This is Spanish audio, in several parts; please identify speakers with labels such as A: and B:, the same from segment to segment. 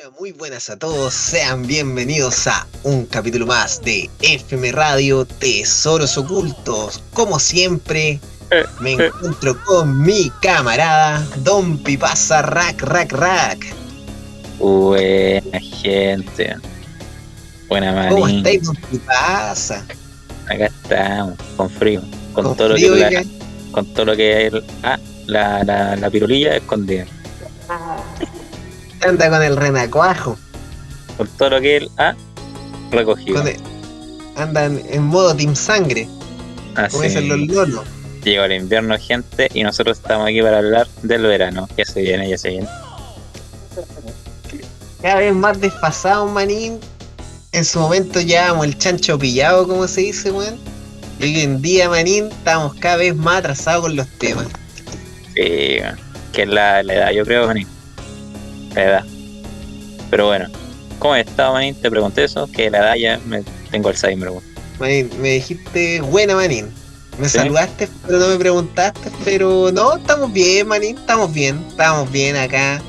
A: Hola, muy buenas a todos, sean bienvenidos a un capítulo más de FM Radio Tesoros Ocultos. Como siempre, me encuentro con mi camarada Don Pipasa Rack Rack Rack.
B: Buena gente. Buena manita.
A: ¿Cómo estáis, Don Pipasa?
B: Acá estamos, con frío. Con,
A: ¿Con
B: todo
A: frío,
B: lo que la, con todo lo que es ah, la, la, la pirulilla escondida.
A: Anda con el renacuajo.
B: Con todo lo que el ah, recogido.
A: el- andan en modo Team Sangre, como
B: Así.
A: dicen los lolos.
B: Llegó el invierno, gente, y nosotros estamos aquí para hablar del verano. Ya se viene, ya se viene.
A: Cada vez más desfasado, manín. En su momento llevábamos el chancho pillado, como se dice, weón. Y hoy en día, manín, estamos cada vez más atrasados con los temas.
B: Sí, que es la, la edad, yo creo, Manín. La edad. Pero bueno, ¿cómo estado, Manín? Te pregunté eso, que la edad ya me tengo Alzheimer. weón.
A: Manín, me dijiste buena, manín. Me
B: Sí.
A: saludaste, pero no me preguntaste. Pero no, estamos bien, manín. Estamos bien. Estamos bien acá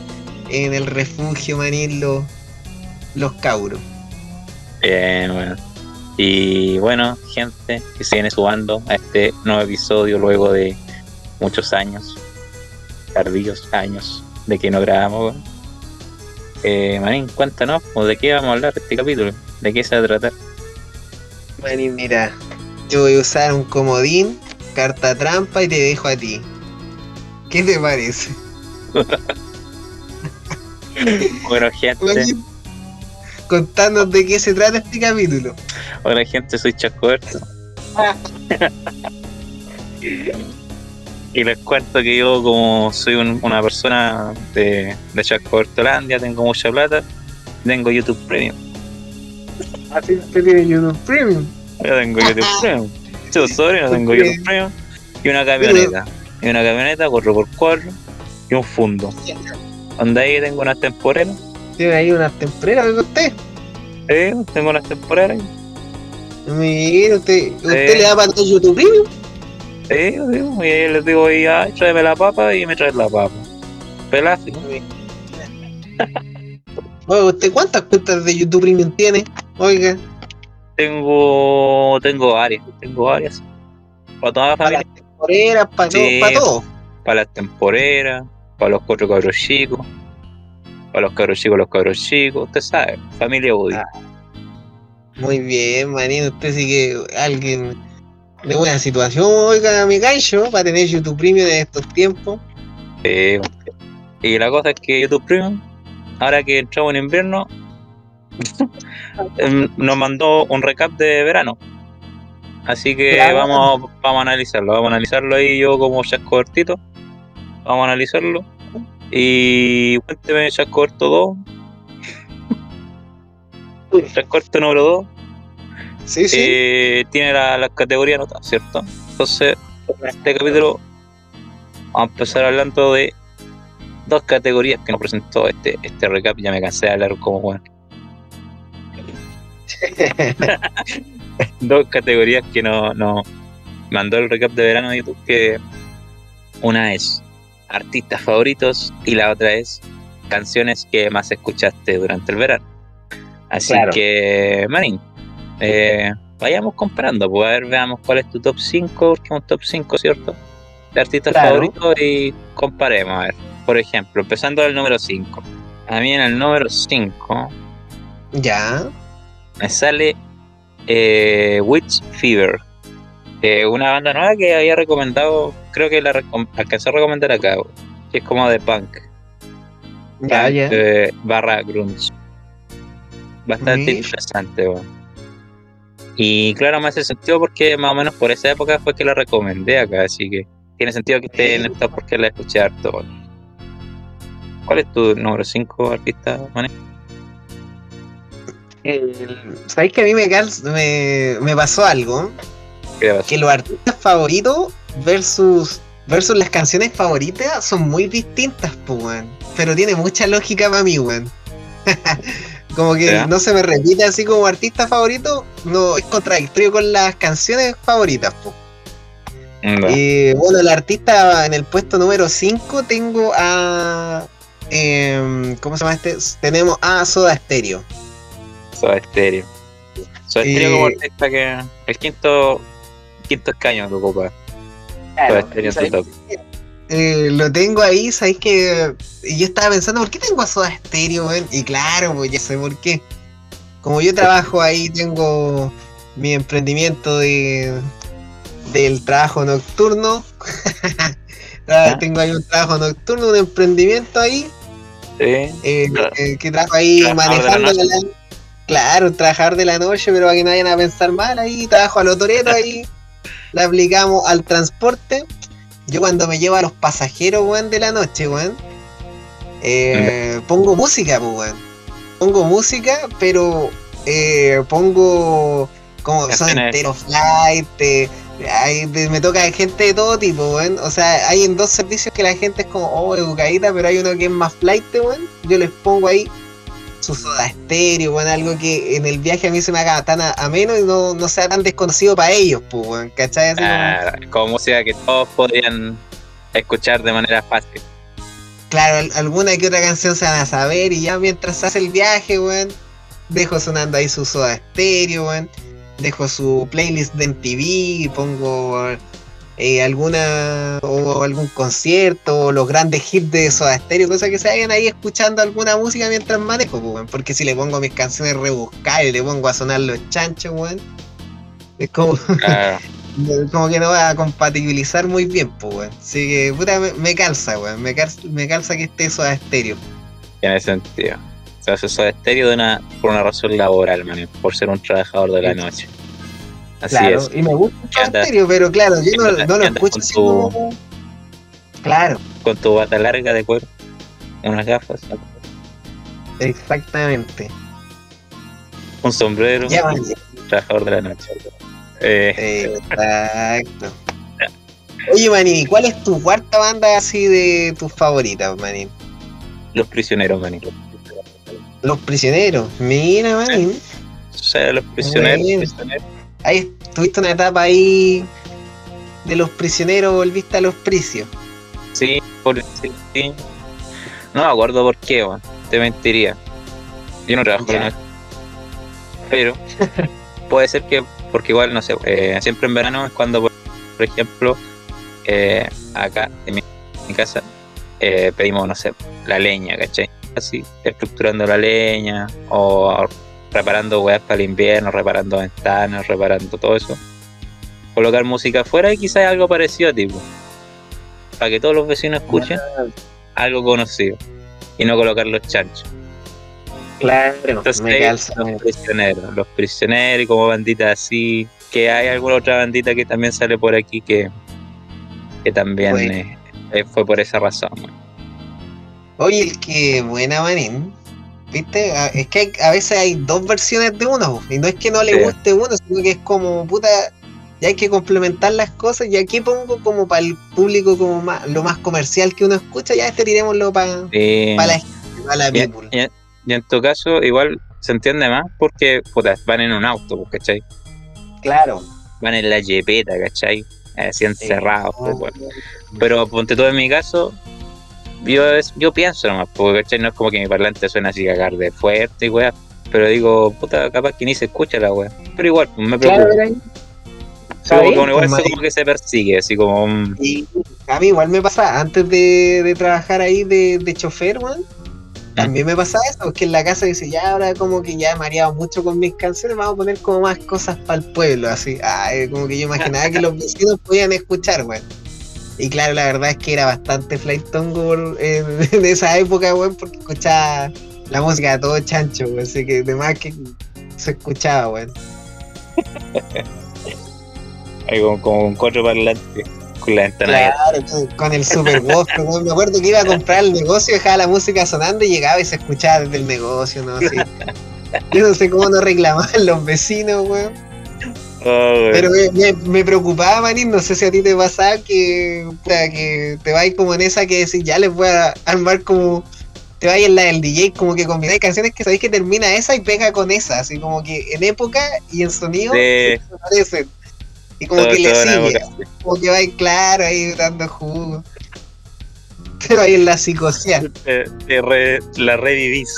A: en el refugio, manín, los, los cauros.
B: Bien, bueno. Y bueno, gente que se viene subando a este nuevo episodio luego de muchos años, tardíos años, de que no grabamos. Eh, Manín, cuéntanos, pues, ¿de qué vamos a hablar este capítulo? ¿De qué se va a tratar?
A: Manín, mira, yo voy a usar un comodín, carta trampa y te dejo a ti. ¿Qué te parece?
B: Bueno, gente,
A: Manín, Contanos de qué se trata este capítulo.
B: hola gente, soy Chascoberto. Y les cuento que yo, como soy un- una persona de, de Chascobertolandia, tengo mucha plata, tengo YouTube Premium.
A: Así usted tiene YouTube Premium.
B: Yo tengo YouTube Premium. Yo soy, no tengo YouTube Premium. Y una camioneta. Y una camioneta 4x4 y un fondo. Donde ahí tengo unas temporeras.
A: Tiene ahí unas temporeras que usted.
B: ¿eh? Tengo unas temporeras.
A: Mira, usted, usted
B: Sí.
A: le da para YouTube Premium.
B: ¿Eh? digo, Y ahí les digo, ahí, ah, tráeme la papa y me traes la papa. Pelástico.
A: Oye, ¿usted cuántas cuentas de YouTube Premium tiene? Oiga,
B: Tengo, tengo varias, tengo varias. Para toda la
A: para las temporeras, para todo,
B: Sí.
A: para todo.
B: Para las temporeras, para los cuatro cabros chicos. Para los cabros chicos, los cabros chicos. Usted sabe, familia Woody.
A: Ah. Muy bien, manito, usted sí que alguien de buena situación, oiga, mi gancho, para tener YouTube Premium en estos tiempos.
B: Sí. Y la cosa es que YouTube Premium, ahora que entramos en invierno, em, nos mandó un recap de verano. Así que
A: Claro.
B: vamos, vamos a analizarlo, vamos a analizarlo ahí yo como chasco cortito. Vamos a analizarlo. Y cuénteme chasco corto 2. Chasco corto número 2.
A: Sí, sí.
B: eh, tiene la- las categorías anotadas, ¿cierto? Entonces, en este capítulo vamos a empezar hablando de dos categorías que nos presentó este, este recap. Ya me cansé de hablar como bueno. Dos categorías que nos no mandó el recap de verano de YouTube, que una es artistas favoritos y la otra es canciones que más escuchaste durante el verano. Así
A: Claro.
B: que, Marín, eh, vayamos comparando, pues a ver, veamos cuál es tu top 5, porque es un top 5, ¿cierto? De artistas
A: Claro.
B: favoritos y comparemos, a ver. Por ejemplo, empezando del número 5. A mí en el número 5
A: ya.
B: me sale eh, Witch Fever. eh, una banda nueva que había recomendado, creo que la recom- alcanzó a recomendar acá, que es como de punk.
A: Ya,
B: punk,
A: ya.
B: eh, barra grunge. Bastante
A: Mish.
B: interesante, weón. Y claro, me hace sentido porque más o menos por esa época fue que la recomendé acá, así que tiene sentido que esté en el top porque la escuché harto. ¿Cuál es tu número 5 artista, Mane?
A: El- ¿Sabéis que a mí me, me, me pasó algo?
B: ¿Qué te pasó?
A: Que los artistas favoritos versus, versus las canciones favoritas son muy distintas, pues. Pero tiene mucha lógica para mí, weón. como que
B: ¿Ya?
A: no se me repite así como artista favorito, no es contradictorio con las canciones favoritas. Y bueno, el artista en el puesto número 5 tengo a em, ¿cómo se llama este? Tenemos a Soda Stereo.
B: Soda Stereo. Soda Stereo como artista que el quinto quinto escaño que ocupa. Soda Stereo en top.
A: Eh, lo tengo ahí, sabéis que yo estaba pensando, ¿por qué tengo a Soda Stereo, Y claro, pues ya sé por qué. Como yo trabajo ahí, tengo mi emprendimiento de del trabajo nocturno. tengo ahí un trabajo nocturno, un emprendimiento ahí.
B: Sí.
A: Eh, eh, que trabajo ahí manejando la, Claro, trabajar de la noche, pero para que no vayan a pensar mal ahí, trabajo a toreros ahí. la aplicamos al transporte. Yo cuando me llevo a los pasajeros, weón, de la noche, weón, eh, pongo música, pues, weón. Pongo música, pero eh, pongo como son enteros flight, me toca gente de todo tipo, weón. O sea, hay en dos servicios que la gente es como, oh, educadita, pero hay uno que es más flight, weón. Yo les pongo ahí su soda estéreo, weón, algo que en el viaje a mí se me haga tan ameno y no, no sea tan desconocido para ellos, pues, weón, ¿cachai?
B: como... música que todos podrían escuchar de manera fácil.
A: Claro, alguna que otra canción se van a saber y ya mientras hace el viaje, weón, dejo sonando ahí su soda estéreo, weón dejo su playlist de MTV, pongo eh, alguna o algún concierto o los grandes hits de Soda Stereo, cosas que se vayan ahí escuchando alguna música mientras manejo, pues, porque si le pongo mis canciones rebuscadas y le pongo a sonar los chanchos, weón, es como, como que no va a compatibilizar muy bien, pues, weón. Así que, puta, me, calza, weón, me calza, me calza que esté Soda Stereo.
B: Tiene sentido. Se hace Soda Estéreo de una, por una razón laboral, man, por ser un trabajador de la noche.
A: Así claro, es. y me gusta Soda Estéreo, pero claro, yo no, no lo escucho así como... Claro.
B: Con tu bata larga de cuero, unas gafas.
A: Exactamente.
B: Un sombrero, trabajador de la noche.
A: Eh. Exacto. Oye, Manín, ¿cuál es tu cuarta banda así de tus favoritas, Manín?
B: Los prisioneros, Manín.
A: Los prisioneros, mira, man.
B: O sea, los prisioneros,
A: Ahí tuviste una etapa ahí de los prisioneros, volviste a los precios.
B: Sí, por sí. No me acuerdo por qué, man. te mentiría. Yo no trabajo en Pero puede ser que, porque igual, no sé, eh, siempre en verano es cuando, por, ejemplo, eh, acá en mi, casa eh, pedimos, no sé, la leña, ¿cachai? así, estructurando la leña o reparando weas para el invierno, reparando ventanas, reparando todo eso. Colocar música afuera y quizás algo parecido, tipo, para que todos los vecinos escuchen algo conocido y no colocar los chanchos.
A: Claro, Entonces, me calza.
B: Los prisioneros, los prisioneros y como banditas así, que hay alguna otra bandita que también sale por aquí que, que también eh, fue por esa razón.
A: Oye, el que buena manín. ¿Viste? Ah, es que a veces hay dos versiones de uno. Y no es que no le guste uno, sino que es como, puta, ya hay que complementar las cosas. Y aquí pongo como para el público como más, lo más comercial que uno escucha, ya este tirémoslo para la gente, para la
B: people. Y, en tu caso, igual se entiende más porque puta, van en un auto, pues, ¿cachai?
A: Claro.
B: Van en la jepeta, ¿cachai? Así encerrados. Pues, Pero ponte todo en mi caso, yo, yo pienso nomás, porque no es como que mi parlante suena así cagar de fuerte y weá, pero digo, puta, capaz que ni se escucha la weá. Pero igual, pues, me preocupa. Claro, como, igual pues, como que se persigue, así como.
A: a mí igual me pasa, antes de, de trabajar ahí de, de chofer, weón. También me pasa eso, que en la casa dice, ya ahora como que ya he mareado mucho con mis canciones, vamos a poner como más cosas para el pueblo, así. Ay, como que yo imaginaba que los vecinos podían escuchar, weón. Y claro, la verdad es que era bastante Flight Tongue en, esa época, weón, porque escuchaba la música de todo chancho, weón. Así que de que se escuchaba, weón.
B: Ahí con, con cuatro parlantes con la ventana.
A: Claro, con, el super voz, me acuerdo que iba a comprar el negocio, dejaba la música sonando y llegaba y se escuchaba desde el negocio, ¿no? Así. Yo no sé cómo no reclamaban los vecinos, weón. Oh, Pero me, preocupaba, Manín, no sé si a ti te pasaba que, que te vais como en esa que decís, ya les voy a armar como, te vais en la del DJ, como que combináis canciones que sabéis que termina esa y pega con esa, así como que en época y en sonido se parecen. Y como que le sigue, como que vais claro ahí dando jugo. pero ahí en la psicosia.
B: la revivís.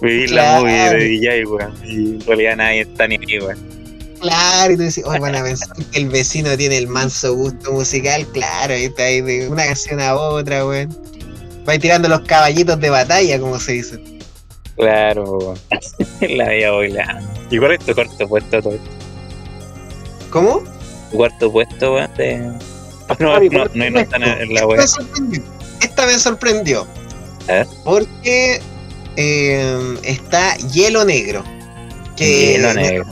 B: Vivir la movie de DJ, weón. Y en realidad nadie está ni ahí, weón.
A: Claro, y tú dices, oh, van a pensar que el vecino tiene el manso gusto musical, claro, ahí está ahí de una canción a otra, weón. Va tirando los caballitos de batalla, como se dice.
B: Claro, la vida boila. ¿Y cuál es tu cuarto puesto todo esto?
A: ¿Cómo?
B: Tu cuarto puesto, weón, de... No, no, no, no, no están en la web.
A: Esta me sorprendió. ¿Eh? Porque eh, está Hielo Negro.
B: Que Hielo Negro.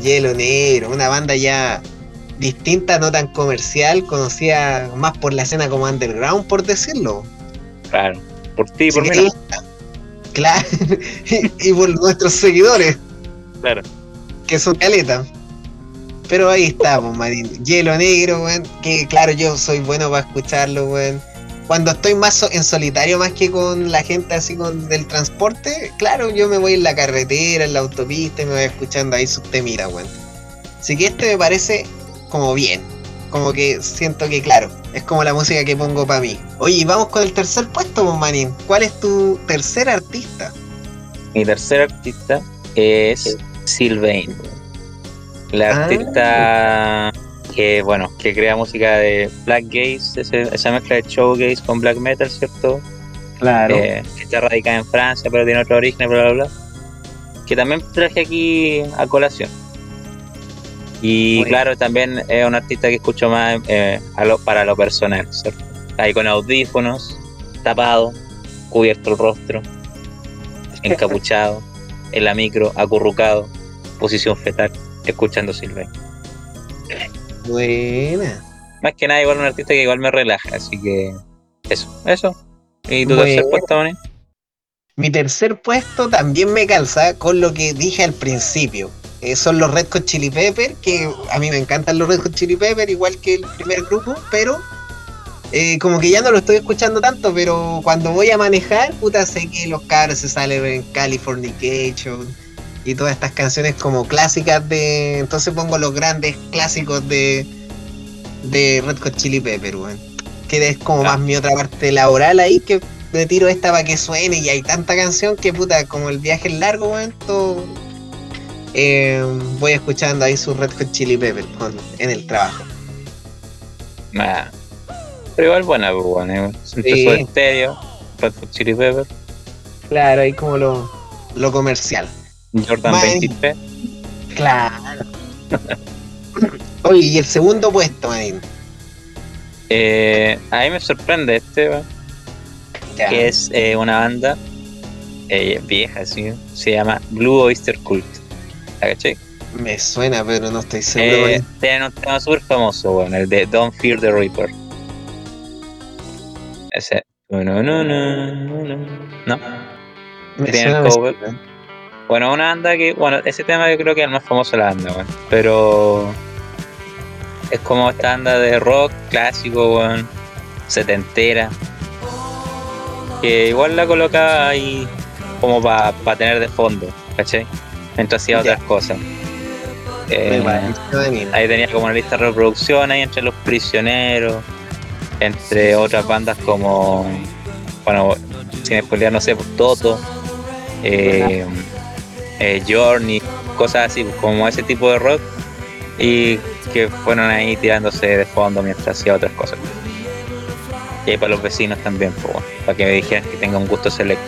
A: Hielo Negro, una banda ya distinta, no tan comercial, conocida más por la escena como underground, por decirlo.
B: Claro, por ti y por mí.
A: Claro, y, por nuestros seguidores.
B: Claro.
A: Que son caletas. Pero ahí estamos, Marín. Hielo Negro, weón. Que claro, yo soy bueno para escucharlo, weón cuando estoy más en solitario más que con la gente así con del transporte, claro, yo me voy en la carretera, en la autopista y me voy escuchando ahí sus temitas, weón. Así que este me parece como bien. Como que siento que, claro, es como la música que pongo para mí. Oye, vamos con el tercer puesto, pues, Manín. ¿Cuál es tu tercer artista?
B: Mi tercer artista es Sylvain. La ah. artista que bueno, que crea música de black gaze, esa mezcla de showgaze con black metal, ¿cierto?
A: Claro.
B: Eh, que está radicada en Francia, pero tiene otro origen, bla, bla, bla. Que también traje aquí a colación. Y claro, también es un artista que escucho más eh, para lo personal, ¿cierto? Ahí con audífonos, tapado, cubierto el rostro, encapuchado, en la micro, acurrucado, posición fetal, escuchando Silvia.
A: Buena.
B: Más que nada, igual un artista que igual me relaja, así que eso, eso. ¿Y tu tercer puesto, Moni?
A: Mi tercer puesto también me calza con lo que dije al principio. Eh, son los Red Hot Chili Pepper, que a mí me encantan los Red Hot Chili Pepper, igual que el primer grupo, pero eh, como que ya no lo estoy escuchando tanto, pero cuando voy a manejar, puta, sé que los cabros se salen en Californication y todas estas canciones como clásicas de. Entonces pongo los grandes clásicos de. de Red Hot Chili Pepper, weón. Que es como más mi otra parte laboral ahí que me tiro esta para que suene y hay tanta canción que puta, como el viaje es largo, weón, todo, eh, voy escuchando ahí su Red Hot Chili Pepper en el trabajo.
B: Nah. Pero igual buena, pues, weón. Eh. Sí. estéreo, Red Hot Chili Pepper.
A: Claro, ahí como lo, lo comercial.
B: Jordan 23.
A: Claro. Oye, y el segundo puesto, Marín.
B: Eh, a mí me sorprende este, que es eh, una banda eh, vieja, ¿sí? se llama Blue Oyster Cult. ¿La caché?
A: Me suena, pero no estoy seguro. Eh,
B: tiene un tema súper famoso, bueno, el de Don't Fear the Reaper. Ese. No, no, no, no, no. No. Me tiene el cover. Bueno, una banda que, bueno, ese tema yo creo que es el más famoso de la banda, bueno, pero es como esta banda de rock clásico, bueno, setentera, que igual la colocaba ahí como para tener de fondo, ¿cachai? Mientras hacía otras cosas. Eh, ahí tenía como una lista de reproducción ahí entre los prisioneros, entre otras bandas como, bueno, sin spoiler, no sé, Toto. Eh, eh, Journey, cosas así, como ese tipo de rock, y que fueron ahí tirándose de fondo mientras hacía otras cosas. Y ahí para los vecinos también, para que me dijeran que tenga un gusto selecto.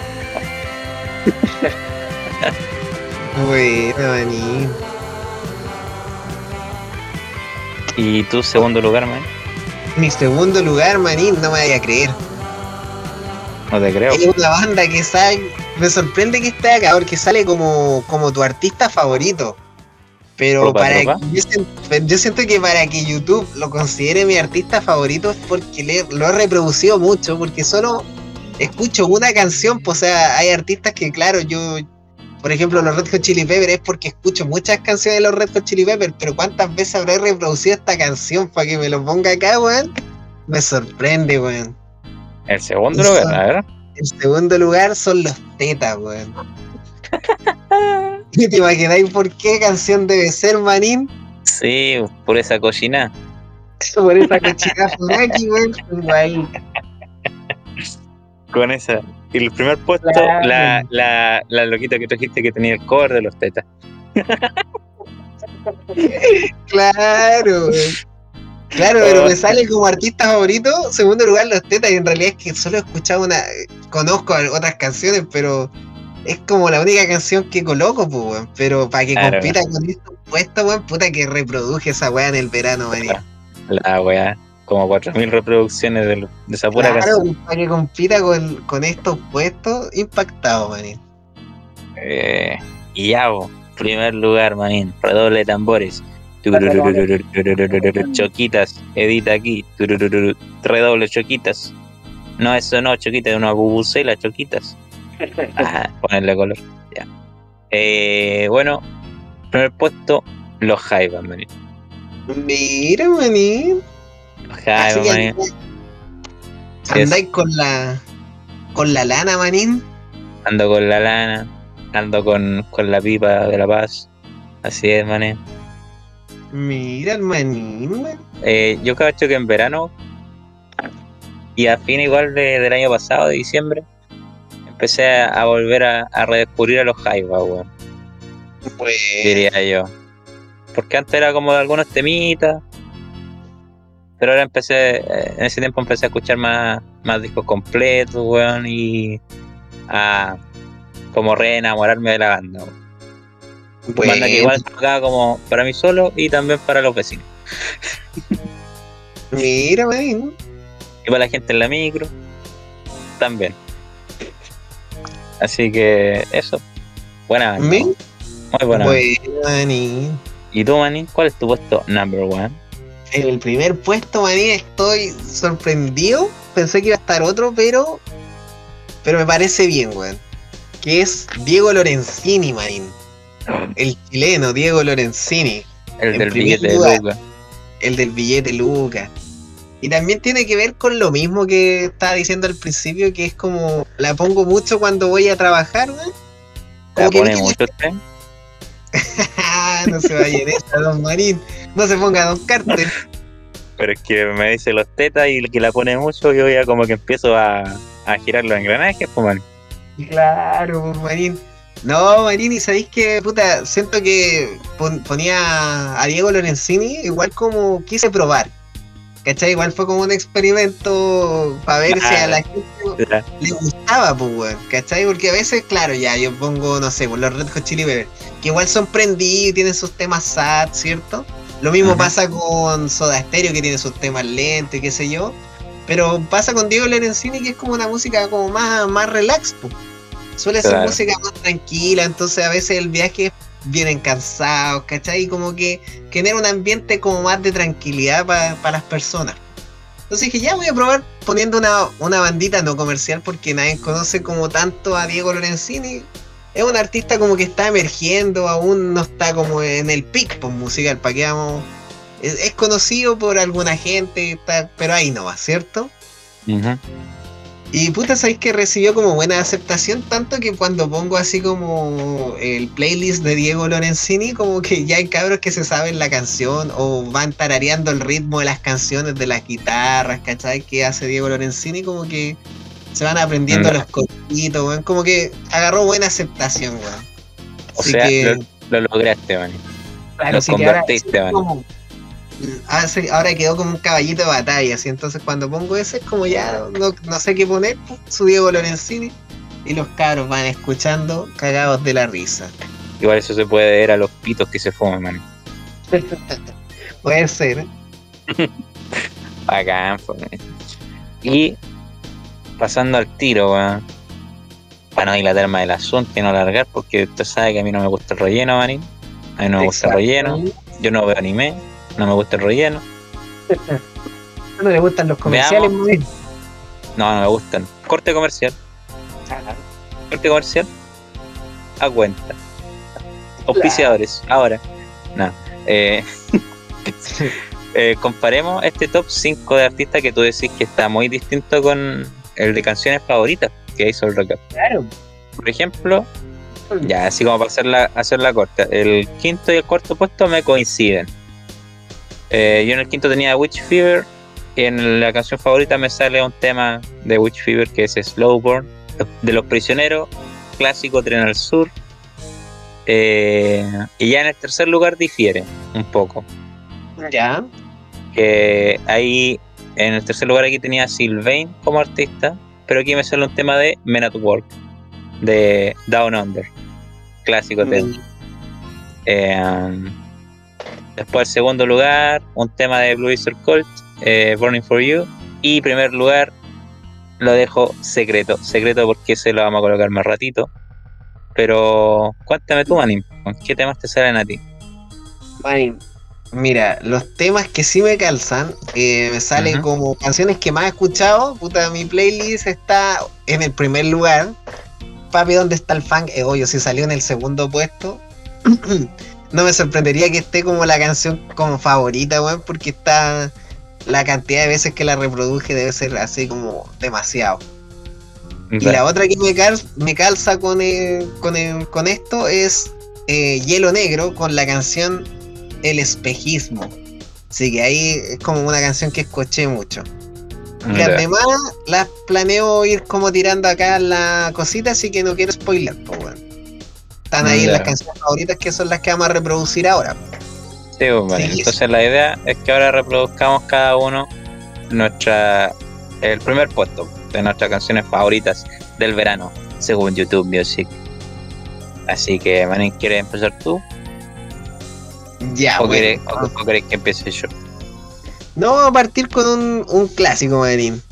A: bueno, Dani.
B: ¿Y tu segundo lugar, man?
A: Mi segundo lugar, manín, no me vaya a creer.
B: No te creo.
A: Es una banda que sale, me sorprende que esté acá porque sale como, como tu artista favorito. Pero para yo, siento, que para que YouTube lo considere mi artista favorito es porque lo he reproducido mucho, porque solo escucho una canción, pues, o sea, hay artistas que claro, yo, por ejemplo, los Red Hot Chili Peppers es porque escucho muchas canciones de los Red Hot Chili Peppers, pero ¿cuántas veces habré reproducido esta canción para que me lo ponga acá, weón? Me sorprende, weón.
B: El segundo lugar, ¿verdad?
A: El segundo lugar son los tetas, weón. ¿Te imagináis por qué canción debe ser, manín?
B: Sí, por esa cochina.
A: por esa cochina aquí, weón.
B: con esa. Y el primer puesto, la, la, la loquita que trajiste que tenía el cover de los tetas.
A: claro, Claro, pero me sale como artista favorito, segundo lugar los tetas, y en realidad es que solo he escuchado una, conozco otras canciones, pero es como la única canción que coloco, pues, weón. Pero para que compita con estos puestos, weón, puta que reproduje esa weá en el verano,
B: weón. La weá, como 4.000 reproducciones de, esa pura claro, canción.
A: para que compita con, con estos puestos, impactado, manín.
B: Eh, y ya, primer lugar, manín, redoble de tambores. Choquitas, edita aquí. Redoble choquitas. No, eso no, choquitas, una bubucela, choquitas. Ah, ponerle color. Eh, bueno, primer puesto, los Jaivas, manín.
A: Mira, manín. Los Jaivas, manín. ¿Andáis con la con la lana, manín?
B: Ando con la lana, ando con, con la pipa de la paz. Así es, manín.
A: Mira, manín.
B: Eh, yo cacho que en verano y a fin igual de, del año pasado, de diciembre, empecé a, volver a, redescubrir a los Jaivas, weón. Pues... Diría yo. Porque antes era como de algunos temitas. Pero ahora empecé, eh, en ese tiempo empecé a escuchar más, más discos completos, weón, y a como reenamorarme de la banda, weón. Banda que igual tocaba como para mí solo y también para los vecinos.
A: Mira, weón.
B: Y para la gente en la micro, también. Así que eso. Buena Muy buena. Maní. ¿Y tú, Maní? ¿Cuál es tu puesto number one?
A: En el primer puesto, Maní, estoy sorprendido. Pensé que iba a estar otro, pero. Pero me parece bien, weón. Que es Diego Lorenzini, Manín. El chileno, Diego Lorenzini.
B: El del billete de Luca.
A: El del billete Luca. Y también tiene que ver con lo mismo que estaba diciendo al principio, que es como la pongo mucho cuando voy a trabajar, ¿no?
B: ¿La pone mucho usted?
A: no se vaya en esa, don Marín. No se ponga don Carter.
B: Pero es que me dice los tetas y el que la pone mucho, yo ya como que empiezo a, a girar los engranajes, pues, man.
A: Claro, pues, Marín. No, Marín, y sabéis que, puta, siento que ponía a Diego Lorenzini igual como quise probar. ¿Cachai? Igual fue como un experimento para ver si a la gente le gustaba, pues, weón. ¿Cachai? Porque a veces, claro, ya yo pongo, no sé, los Red Hot Chili Peppers, que igual son prendidos, tienen sus temas sad, ¿cierto? Lo mismo pasa con Soda Stereo, que tiene sus temas lentos y qué sé yo. Pero pasa con Diego Lorenzini, que es como una música como más, más relax, pues. Suele ser música más tranquila, entonces a veces el viaje vienen cansados, ¿cachai? Y como que genera un ambiente como más de tranquilidad para las personas. Entonces dije, ya voy a probar poniendo una, una bandita no comercial porque nadie conoce como tanto a Diego Lorenzini. Es un artista como que está emergiendo, aún no está como en el pic pues, musical, para que vamos... Es, conocido por alguna gente, pero ahí no va, ¿cierto? Y puta, sabéis que recibió como buena aceptación, tanto que cuando pongo así como el playlist de Diego Lorenzini, como que ya hay cabros que se saben la canción o van tarareando el ritmo de las canciones de las guitarras, ¿cachai? Que hace Diego Lorenzini, como que se van aprendiendo mm. los cositos, weón. Como que agarró buena aceptación, weón.
B: O sea, lo, lograste, weón. lo convertiste, weón
A: ahora quedó como un caballito de batalla, así entonces cuando pongo ese es como ya no, sé qué poner, su Diego Lorenzini y los cabros van escuchando cagados de la risa.
B: Igual eso se puede ver a los pitos que se fuman, man.
A: puede ser.
B: Bacán, Y pasando al tiro, weón. Para no dilatar más del asunto y no alargar, porque usted sabe que a mí no me gusta el relleno, manín. A mí no me gusta el relleno. Yo no veo anime no me gusta el relleno.
A: ¿No le gustan los comerciales,
B: No, no me gustan. Corte comercial. Corte comercial. A cuenta. Auspiciadores. Ahora. No. Eh, eh, comparemos este top 5 de artistas que tú decís que está muy distinto con el de canciones favoritas que hizo el rock.
A: Claro.
B: Por ejemplo, ya así como para hacerla, hacerla corta, el quinto y el cuarto puesto me coinciden. Eh, yo en el quinto tenía Witch Fever en la canción favorita me sale un tema de Witch Fever que es Slowborn, de los prisioneros, clásico Tren al Sur. Eh, y ya en el tercer lugar difiere un poco.
A: Ya.
B: Que ahí, en el tercer lugar aquí tenía Sylvain como artista, pero aquí me sale un tema de Men at Work, de Down Under, clásico tema. Eh, después, segundo lugar, un tema de Blue Easter Cult, eh, Burning for You. Y primer lugar, lo dejo secreto, secreto porque se lo vamos a colocar más ratito. Pero cuéntame tú, Manin, ¿qué temas te salen a ti?
A: Manin, mira, los temas que sí me calzan, eh, me salen como canciones que más he escuchado. Puta, mi playlist está en el primer lugar. Papi, ¿dónde está el funk? Eh, si salió en el segundo puesto. no me sorprendería que esté como la canción como favorita, weón, porque está la cantidad de veces que la reproduje debe ser así como demasiado. Y la otra que me, me calza con, con, con, esto es eh, Hielo Negro con la canción El Espejismo. Así que ahí es como una canción que escuché mucho. Que además las planeo ir como tirando acá la cosita, así que no quiero spoiler, pues bueno. Están ahí las canciones favoritas que son las que vamos a reproducir ahora.
B: Sí, pues, entonces la idea es que ahora reproduzcamos cada uno nuestra el primer puesto de nuestras canciones favoritas del verano, según YouTube Music. Así que, Manin, ¿quieres empezar tú?
A: Ya,
B: ¿O, querés, que empiece yo?
A: No, vamos a partir con un, un clásico, Manin.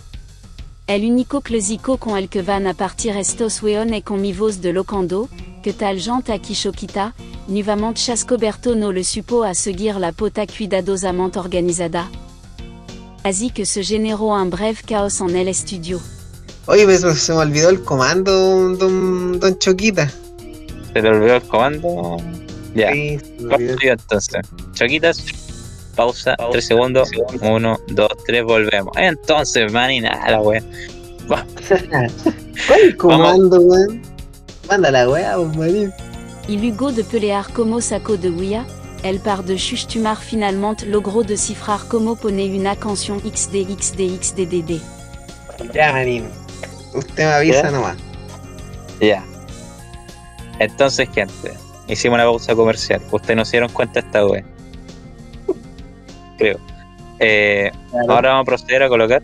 C: El único clásico con el que van a partir estos weón et con mi voz de locando, que tal gente aquí choquita, nuvament chascoberto no le supo a seguir la pota cuidadosamente organizada. Así que se generó un breve caos en el estudio.
A: Oye, pues, pues se me olvidó el comando, don, don Choquita.
B: ¿Se le olvidó el comando? Ya. Sí, entonces. Choquitas, pausa, 3 segundos. 1, 2, 3, volvemos. Entonces, man, y nada, weón.
A: ¿Cuál comando, weón? Manda la weá, weón.
C: Il Hugo de pelear como saco de Wia, elle part de chuchtumar finalement logro de cifrar como pone una canción XD XD XDDD.
A: Ya, manín. Usted me avisa nomás.
B: Ya. Entonces, gente, hicimos una pausa comercial. Ustedes no se dieron cuenta de esta web. Creo. Eh, ahora vamos a proceder a colocar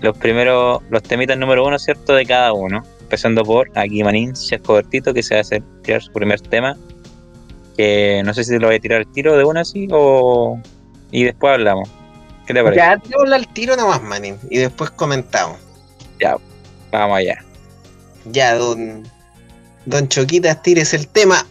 B: los primeros, los temitas número uno, ¿cierto? De cada uno. Empezando por aquí Manín, Chef Cobertito, que se va a hacer tirar su primer tema. Que no sé si lo voy a tirar al tiro de una así o. Y después hablamos.
A: ¿Qué te parece? Ya, tirémoslo al tiro nomás, Manín. Y después comentamos.
B: Ya, vamos allá.
A: Ya, don. Don Choquitas, tires el tema.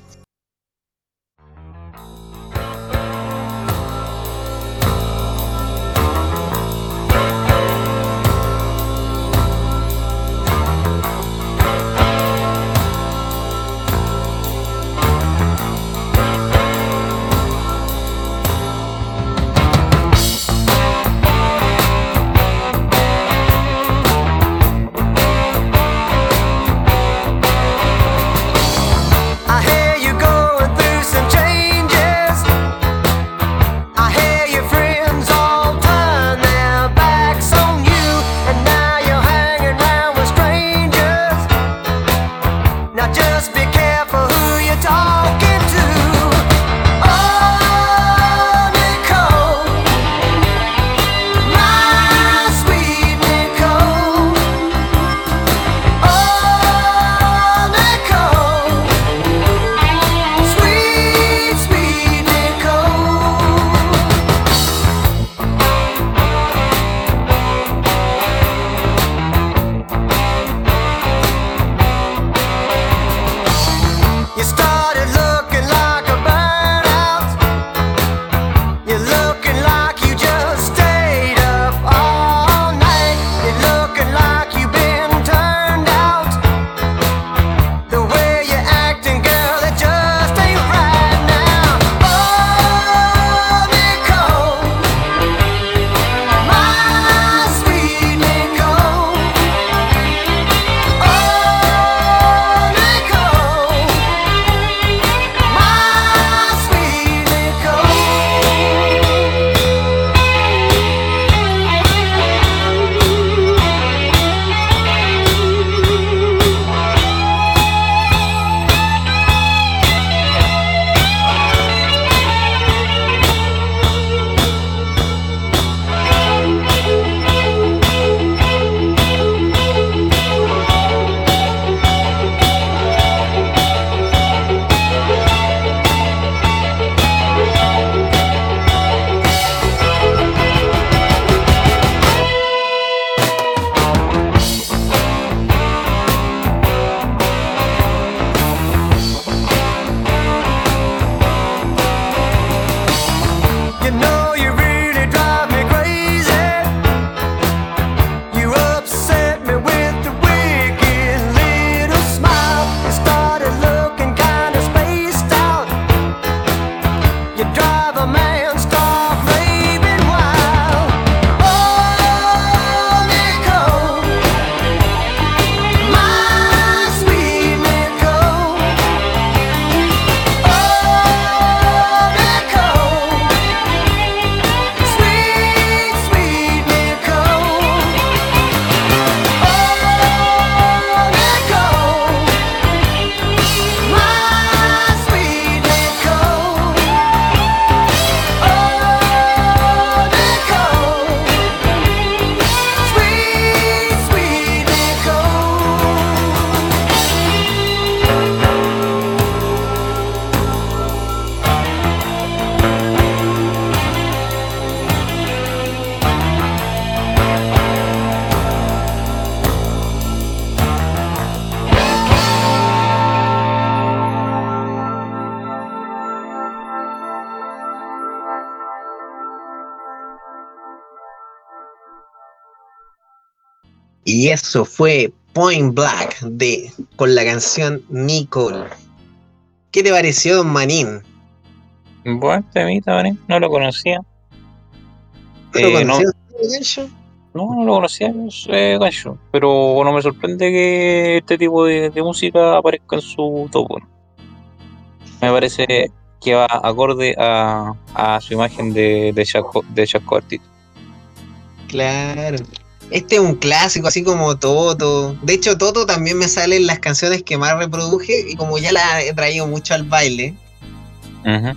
A: Y eso fue Point Black de con la canción Nicole. ¿Qué te pareció, Don Manín?
B: Buen temita, Manín. No lo conocía.
A: ¿No lo
B: Eh, no.
A: conocías,
B: No, no lo conocía, eh, Gancho. Pero no me sorprende que este tipo de, de música aparezca en su top 1. Me parece que va acorde a, a su imagen de, de Chaco, de.
A: Claro. Este es un clásico, así como Toto. De hecho, Toto también me sale en las canciones que más reproduje y como ya la he traído mucho al baile,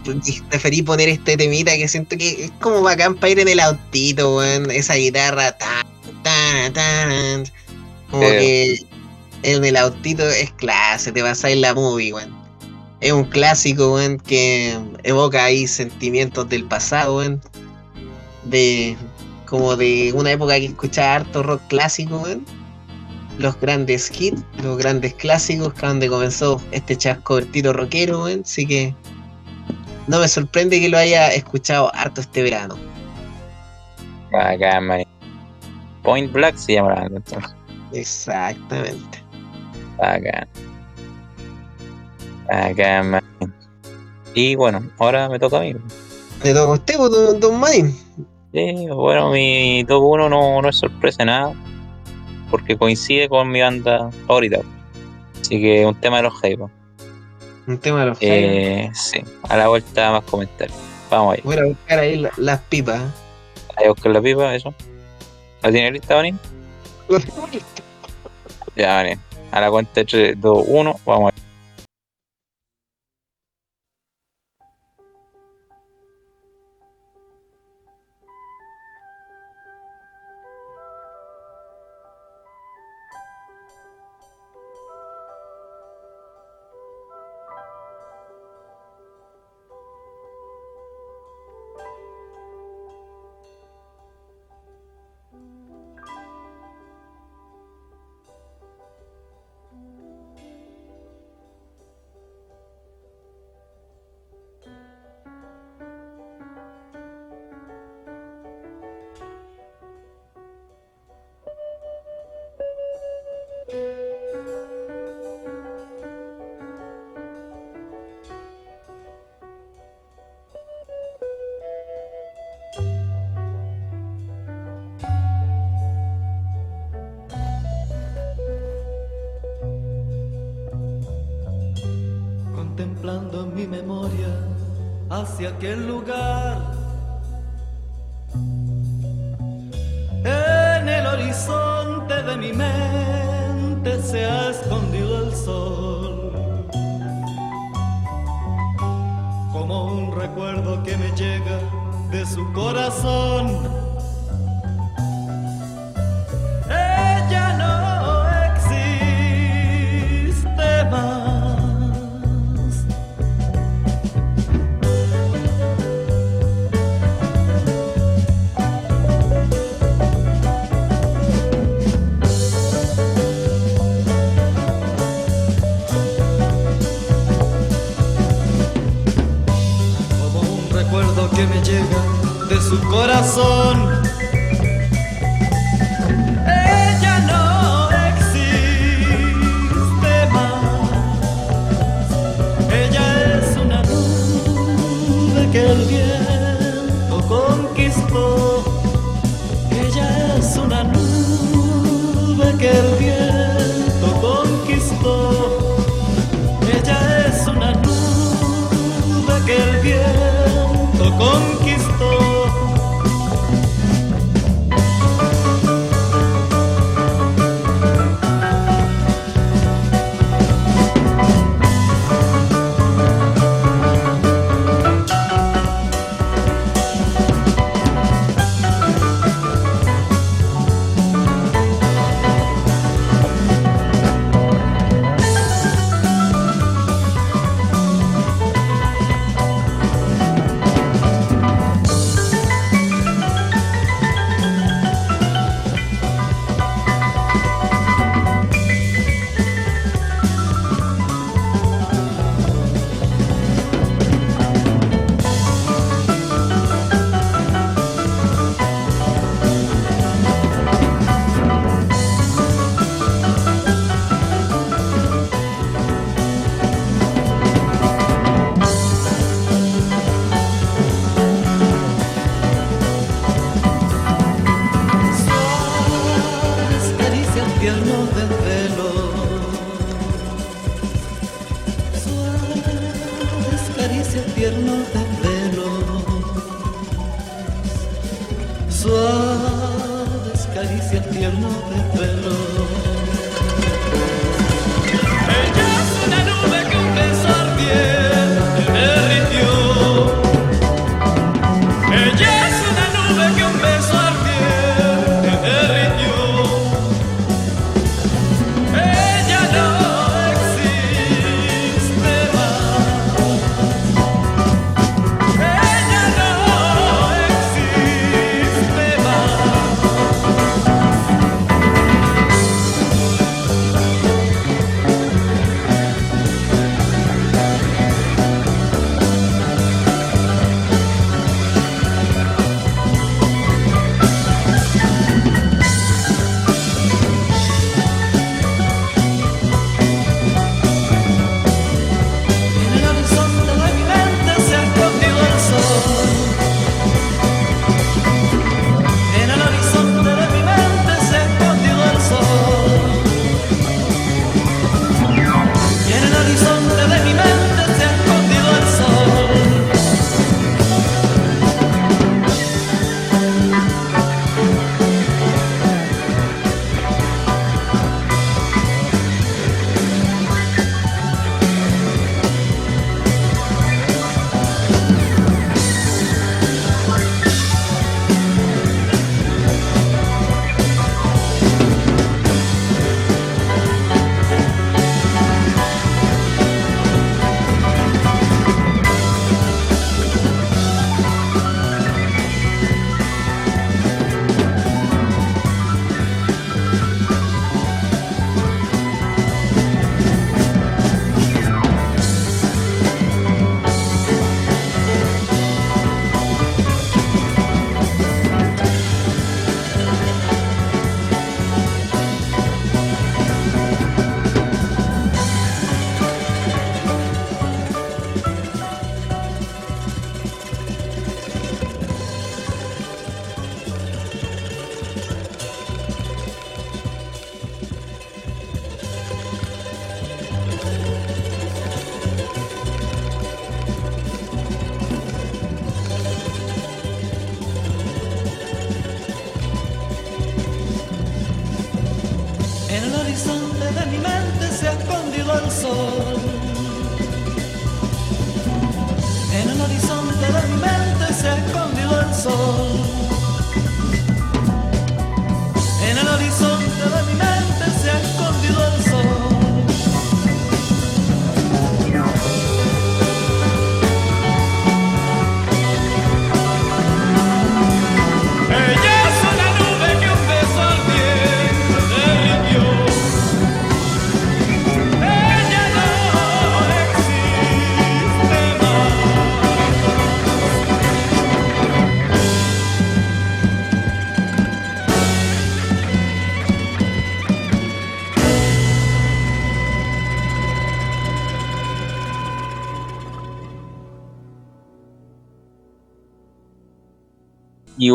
A: pues, preferí poner este temita que siento que es como bacán para ir en el autito, weón. Esa guitarra tan, tan, tan. Como que en el autito es clase, te vas a ir la movie, weón. Es un clásico, weón, que evoca ahí sentimientos del pasado, weón. De como de una época que escuchaba harto rock clásico, weón. Los grandes hits, los grandes clásicos, que es donde comenzó este chasco vertito rockero, weón. Así que no me sorprende que lo haya escuchado harto este verano.
B: Bacán, man. Point Black se llama la banda.
A: Exactamente.
B: Bacán. Bacán, man. Y bueno, ahora me toca a mí.
A: Le toca a usted, pues, don, don Manin.
B: Sí, bueno, mi top 1 no, no es sorpresa nada, porque coincide con mi banda favorita. Así que un tema de los hype.
A: Un tema de los.
B: Eh, sí, a la vuelta más comentarios. Vamos ahí.
A: Voy a buscar ahí la- las pipas.
B: Ahí a buscar la pipa, eso. ¿La tiene lista, Vanin? Ya, Vanin. A la cuenta de 3, 2, 1, vamos ahí.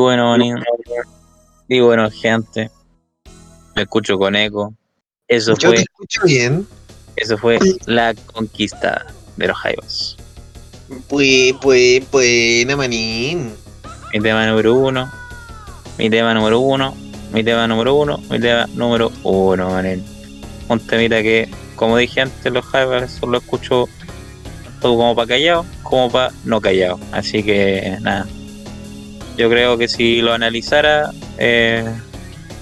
B: Bueno, ni- y bueno, gente, me escucho con eco. Eso
A: Yo te
B: fue,
A: escucho bien.
B: eso fue la conquista de los Jaivas.
A: Pues, pues, buena, manín.
B: Mi tema número uno, mi tema número uno, mi tema número uno, mi tema número uno, manín. Un temita que, como dije antes, los Jaivas solo escucho todo como para callado, como para no callado. Así que nada. Yo creo que si lo analizara, eh,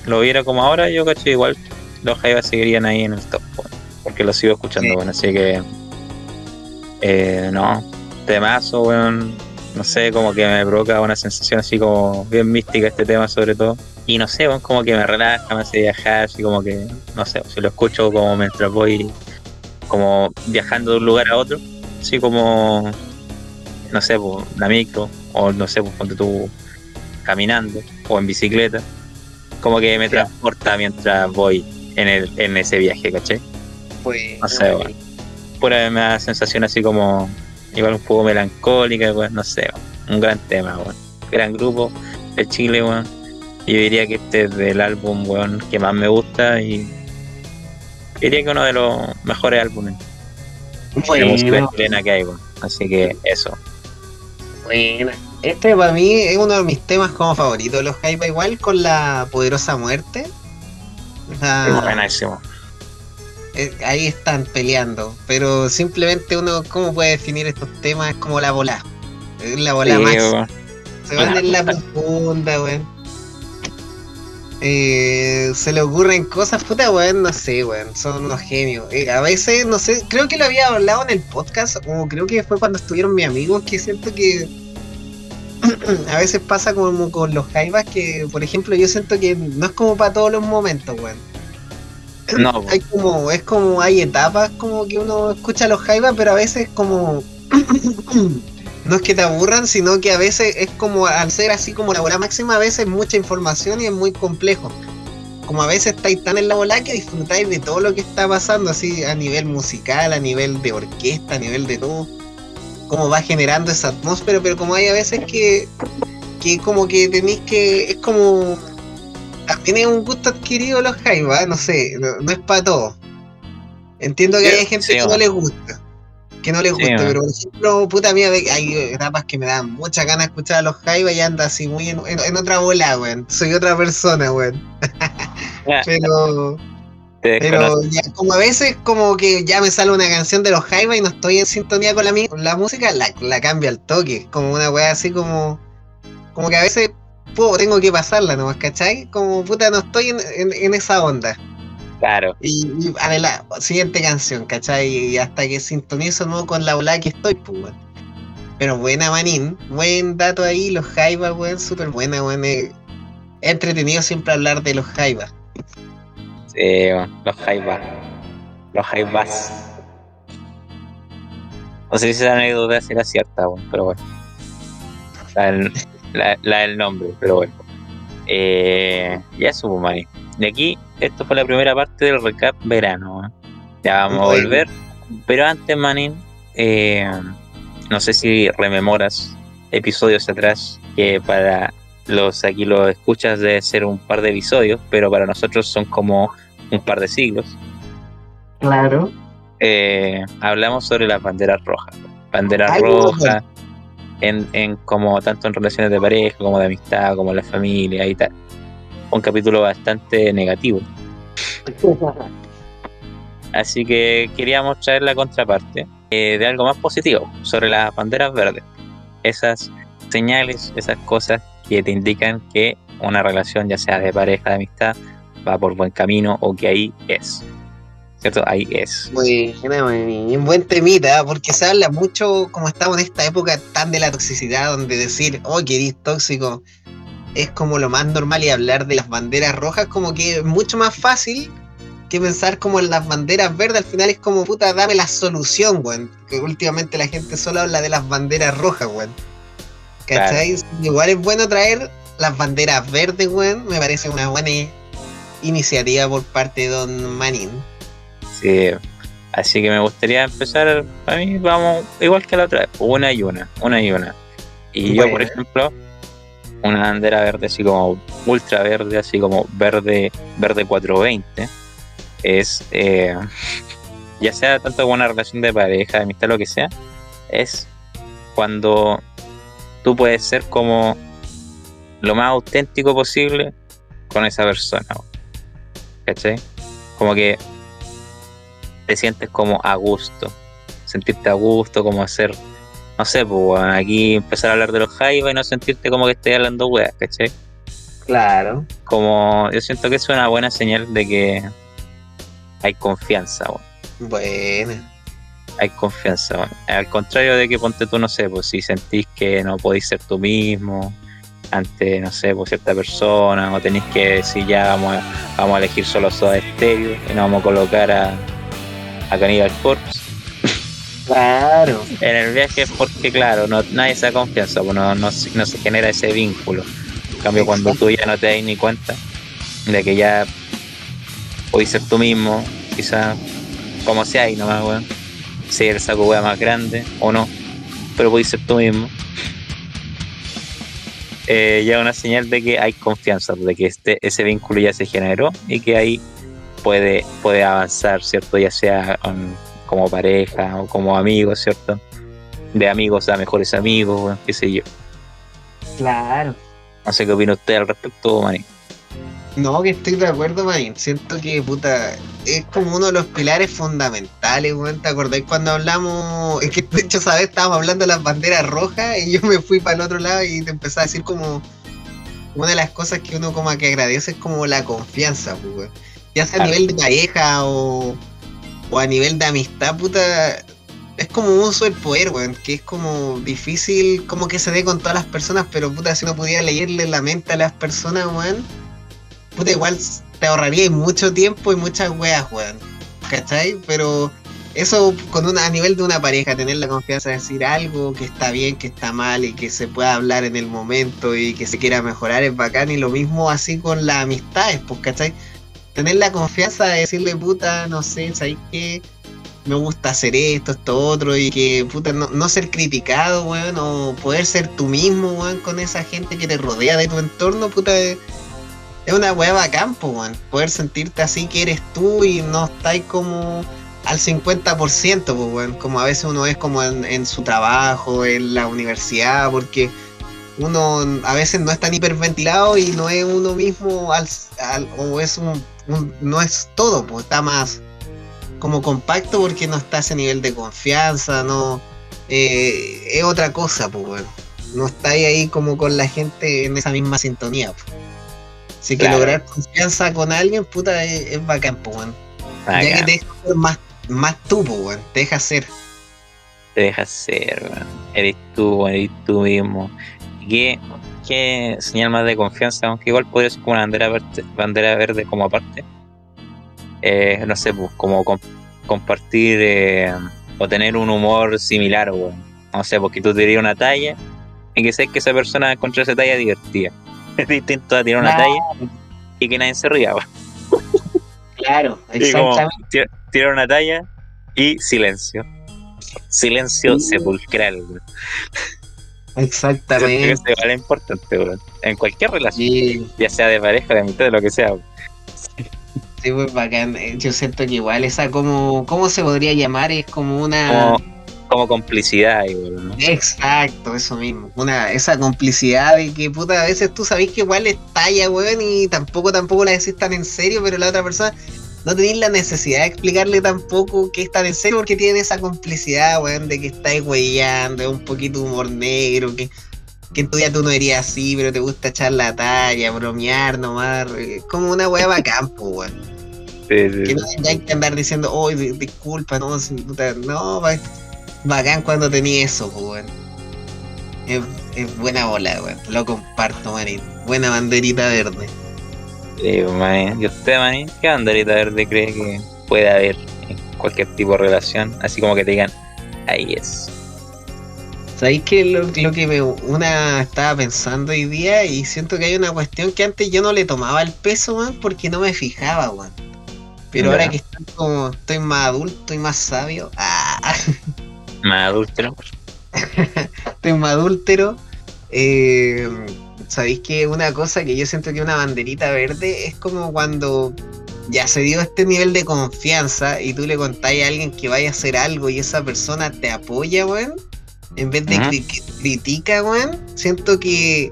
B: lo viera como ahora, yo cacho igual los Jaivas seguirían ahí en el top, bueno, porque lo sigo escuchando,
A: Sí.
B: bueno, así que eh, no, temazo, weón, no sé, como que me provoca una sensación así como bien mística este tema sobre todo, y no sé, weón, como que me relaja, me hace viajar, así como que, no sé, si lo escucho como mientras voy como viajando de un lugar a otro, así como, no sé, pues, la micro, o no sé, pues ponte tú caminando o en bicicleta, como que me transporta mientras voy en, el, en ese viaje, ¿cachai?
A: Pues,
B: No sé, weón. Pura me da sensación así como igual un poco melancólica, weón, no sé, un gran tema, weón. Gran grupo de Chile. Y Yo diría que este es del álbum, weón, que más me gusta y diría que uno de los mejores álbumes de música chilena que hay, así que eso.
A: Bueno, este para mí es uno de mis temas como favoritos, los Jaiba igual con la poderosa muerte.
B: buenísimo.
A: Eh, ahí están peleando, pero simplemente uno, ¿cómo puede definir estos temas? Es como la bola. Es la bola más. Se van en la profunda, weón. Eh, se le ocurren cosas, puta, weón, no sé, weón, son unos genios. Eh, a veces, no sé, creo que lo había hablado en el podcast, o creo que fue cuando estuvieron mis amigos, que siento que a veces pasa como con los jaivas, que, por ejemplo, yo siento que no es como para todos los momentos, weón. No. Hay como, es como, hay etapas como que uno escucha los jaivas, pero a veces como no es que te aburran, sino que a veces es como, al ser así como la bola máxima, a veces es mucha información y es muy complejo. Como a veces estáis tan en la bola que disfrutáis de todo lo que está pasando, así a nivel musical, a nivel de orquesta, a nivel de todo. Cómo va generando esa atmósfera, pero como hay a veces que, que como que tenéis que, es como, también es un gusto adquirido los Jaivas, no sé, no, es para todo. Entiendo que hay gente que no les gusta que no les gusta, pero por ejemplo, puta mía, hay etapas que me dan mucha ganas de escuchar a los Jaiba y anda así muy en, otra bola, weón. Soy otra persona, weón. pero. Pero como a veces como que ya me sale una canción de los Jaiba y no estoy en sintonía con la, la música, la, la cambio al toque. Como una weá así como. Como que a veces puedo, tengo que pasarla nomás, ¿cachai? Como puta, no estoy en esa onda.
B: Claro.
A: Y, a la siguiente canción, ¿cachai? Y hasta que sintonizo nuevo con la bola que estoy, pues, Pero buena, manín. Buen dato ahí, los jaivas, weón. Súper buena, weón. Eh, entretenido siempre hablar de los jaivas.
B: Sí, los jaivas. Los jaivas. No sé si esa anécdota será cierta, pero bueno. La, del nombre, pero bueno. Eh, ya supo, manín. De aquí esto fue la primera parte del recap verano. ¿eh? Ya vamos a volver. Pero antes, Manin, eh, no sé si rememoras episodios atrás, que para los aquí los escuchas debe ser un par de episodios, pero para nosotros son como un par de siglos.
A: Claro.
B: Eh, hablamos sobre las banderas rojas. Banderas rojas, en, en como tanto en relaciones de pareja, como de amistad, como la familia y tal un capítulo bastante negativo. Así que queríamos traer la contraparte eh, de algo más positivo sobre las banderas verdes. Esas señales, esas cosas que te indican que una relación, ya sea de pareja, de amistad, va por buen camino o que ahí es. ¿Cierto? Ahí es.
A: Muy, muy buen temita, porque se habla mucho, como estamos en esta época tan de la toxicidad, donde decir, oh, que eres tóxico, es como lo más normal y hablar de las banderas rojas como que es mucho más fácil que pensar como en las banderas verdes, al final es como puta, dame la solución, weón. Que últimamente la gente solo habla de las banderas rojas, weón. ¿Cachai? Igual es bueno traer las banderas verdes, weón. Me parece una buena iniciativa por parte de Don Manin.
B: Sí, así que me gustaría empezar, a mí vamos igual que la otra vez, una y una, una y una. Y yo, por ejemplo, una bandera verde así como ultra verde, así como verde, verde 420, es eh, ya sea tanto con una relación de pareja, de amistad, lo que sea, es cuando tú puedes ser como lo más auténtico posible con esa persona. ¿Cachai? Como que te sientes como a gusto, sentirte a gusto, como hacer no sé, pues aquí empezar a hablar de los Jaiba y no sentirte como que estoy hablando weas, ¿cachai?
A: Claro.
B: Como yo siento que es una buena señal de que hay confianza,
A: weón. Bueno.
B: Hay confianza. Al contrario de que ponte tú, no sé, pues si sentís que no podéis ser tú mismo ante, no sé, pues cierta persona, o tenéis que decir ya vamos a, vamos a elegir solo Soda Stereo y no vamos a colocar a, a Cannibal Corpse
A: Claro.
B: En el viaje es porque, claro, no, nadie se da confianza, pues no, no, se genera ese vínculo. En cambio, cuando tú ya no te das ni cuenta de que ya puedes ser tú mismo, quizá como sea y nomás, weón. Si el saco weá más grande o no, pero puedes ser tú mismo. Eh, ya una señal de que hay confianza, de que este, ese vínculo ya se generó y que ahí puede, puede avanzar, ¿cierto? Ya sea como pareja o como amigos, ¿cierto? De amigos a mejores amigos, qué sé yo.
A: Claro.
B: No sé qué opina usted al respecto, Manín.
A: No, que estoy de acuerdo, Marín. Siento que, puta, es como uno de los pilares fundamentales, weón. ¿Te acordáis cuando hablamos? Es que, de hecho, ¿sabes? Estábamos hablando de las banderas rojas y yo me fui para el otro lado y te empecé a decir como... Una de las cosas que uno como que agradece es como la confianza, pues, weón. Ya sea a nivel de pareja o, o a nivel de amistad, puta, es como un uso del poder, weón, que es como difícil como que se dé con todas las personas, pero puta, si uno pudiera leerle la mente a las personas, weón, puta, igual te ahorraría mucho tiempo y muchas weas, weón, ¿cachai? Pero eso con una, a nivel de una pareja, tener la confianza de decir algo que está bien, que está mal y que se pueda hablar en el momento y que se quiera mejorar es bacán y lo mismo así con las amistades, pues, ¿cachai? Tener la confianza de decirle, puta, no sé, ¿sabes qué? me gusta hacer esto, esto, otro, y que, puta, no, ser criticado, weón, o poder ser tú mismo, weón, con esa gente que te rodea de tu entorno, puta, es, una hueva a campo, weón. Poder sentirte así que eres tú y no estáis como al 50%, pues, weón, como a veces uno es como en, su trabajo, en la universidad, porque uno a veces no es tan hiperventilado y no es uno mismo al, o es un, no es todo, pues está más como compacto porque no está ese nivel de confianza, no eh, es otra cosa, pues, bueno. no estáis ahí como con la gente en esa misma sintonía. Pues. Así que lograr confianza con alguien, puta, es, bacán, pues, bueno. Ya que te deja ser más, más tú, pues, bueno. te deja ser.
B: Te deja ser, bueno. eres tú, eres tú mismo. ¿Qué, qué señal más de confianza? Aunque igual podría ser como una bandera verde, bandera verde como aparte eh, no sé, pues como compartir eh, o tener un humor similar, o No sé, porque tú te dirías una talla y que sé que esa persona encontró esa talla divertida. Es distinto a tirar una talla y que nadie se ría,
A: Claro, exactamente.
B: tirar una talla y silencio. Silencio sepulcral,
A: Exactamente.
B: Eso es importante, En cualquier relación, ya sea de pareja, de amistad, de lo que sea.
A: Sí, pues bacán. Yo siento que igual esa como, ¿cómo se podría llamar? Es como una...
B: Como, complicidad, igual, ¿no?
A: Exacto, eso mismo. Una, esa complicidad de que puta, a veces tú sabés que igual es talla, weón, y tampoco, tampoco la decís tan en serio, pero la otra persona no tenéis la necesidad de explicarle tampoco que es tan en serio porque tiene esa complicidad, weón, de que estáis weyando, un poquito humor negro, que que en tu día tú no eres así, pero te gusta echar la talla, bromear nomás, eh, como una weá bacán, weón. Que no tengáis que andar diciendo, oh, disculpa, no, no, bacán cuando tenía eso, pues, Es, es, buena bola, weón. Lo comparto, manín. Buena banderita verde.
B: Sí, manín. ¿Y usted, manín? ¿Qué banderita verde cree que puede haber en cualquier tipo de relación? Así como que te digan, ahí es.
A: ¿Sabéis que lo, lo, que me, una estaba pensando hoy día y siento que hay una cuestión que antes yo no le tomaba el peso, man, porque no me fijaba, weón. Pero ahora que estoy como, estoy más adulto y más sabio. Ah.
B: Más adúltero.
A: más adúltero. Eh, Sabéis que una cosa que yo siento que una banderita verde es como cuando ya se dio este nivel de confianza y tú le contáis a alguien que vaya a hacer algo y esa persona te apoya, weón en vez de que critica, weón, siento que.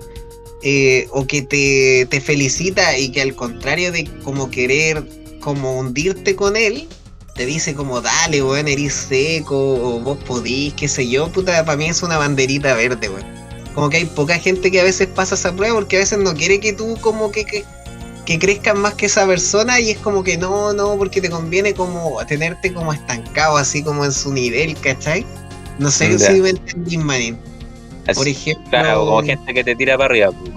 A: Eh, o que te, te, felicita y que al contrario de como querer como hundirte con él, te dice como dale, weón, eres seco, o vos podís, qué sé yo, puta, para mí es una banderita verde, weón. Como que hay poca gente que a veces pasa esa prueba porque a veces no quiere que tú como que, que, que crezcas más que esa persona y es como que no, no, porque te conviene como tenerte como estancado así como en su nivel, ¿cachai? No sé si me entendí, manín. Por ejemplo.
B: Claro, como gente que te tira para arriba. Pues.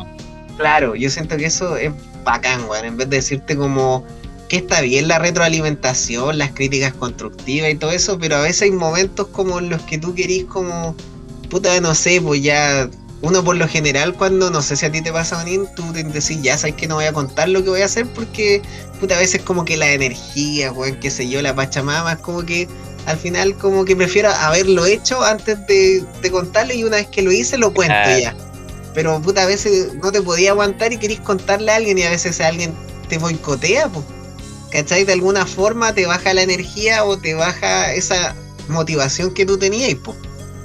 A: Claro, yo siento que eso es bacán, weón. En vez de decirte como que está bien la retroalimentación, las críticas constructivas y todo eso, pero a veces hay momentos como en los que tú querís como, puta, no sé, pues ya, uno por lo general cuando, no sé si a ti te pasa, Manín, tú te decís, ya sabes que no voy a contar lo que voy a hacer porque, puta, a veces como que la energía, weón, qué sé yo, la pachamama, es como que al final como que prefiero haberlo hecho antes de, de contarlo y una vez que lo hice lo cuento ya. Pero puta, a veces no te podía aguantar y querís contarle a alguien y a veces alguien te boicotea, pues. ¿Cachai? De alguna forma te baja la energía o te baja esa motivación que tú tenías, pues,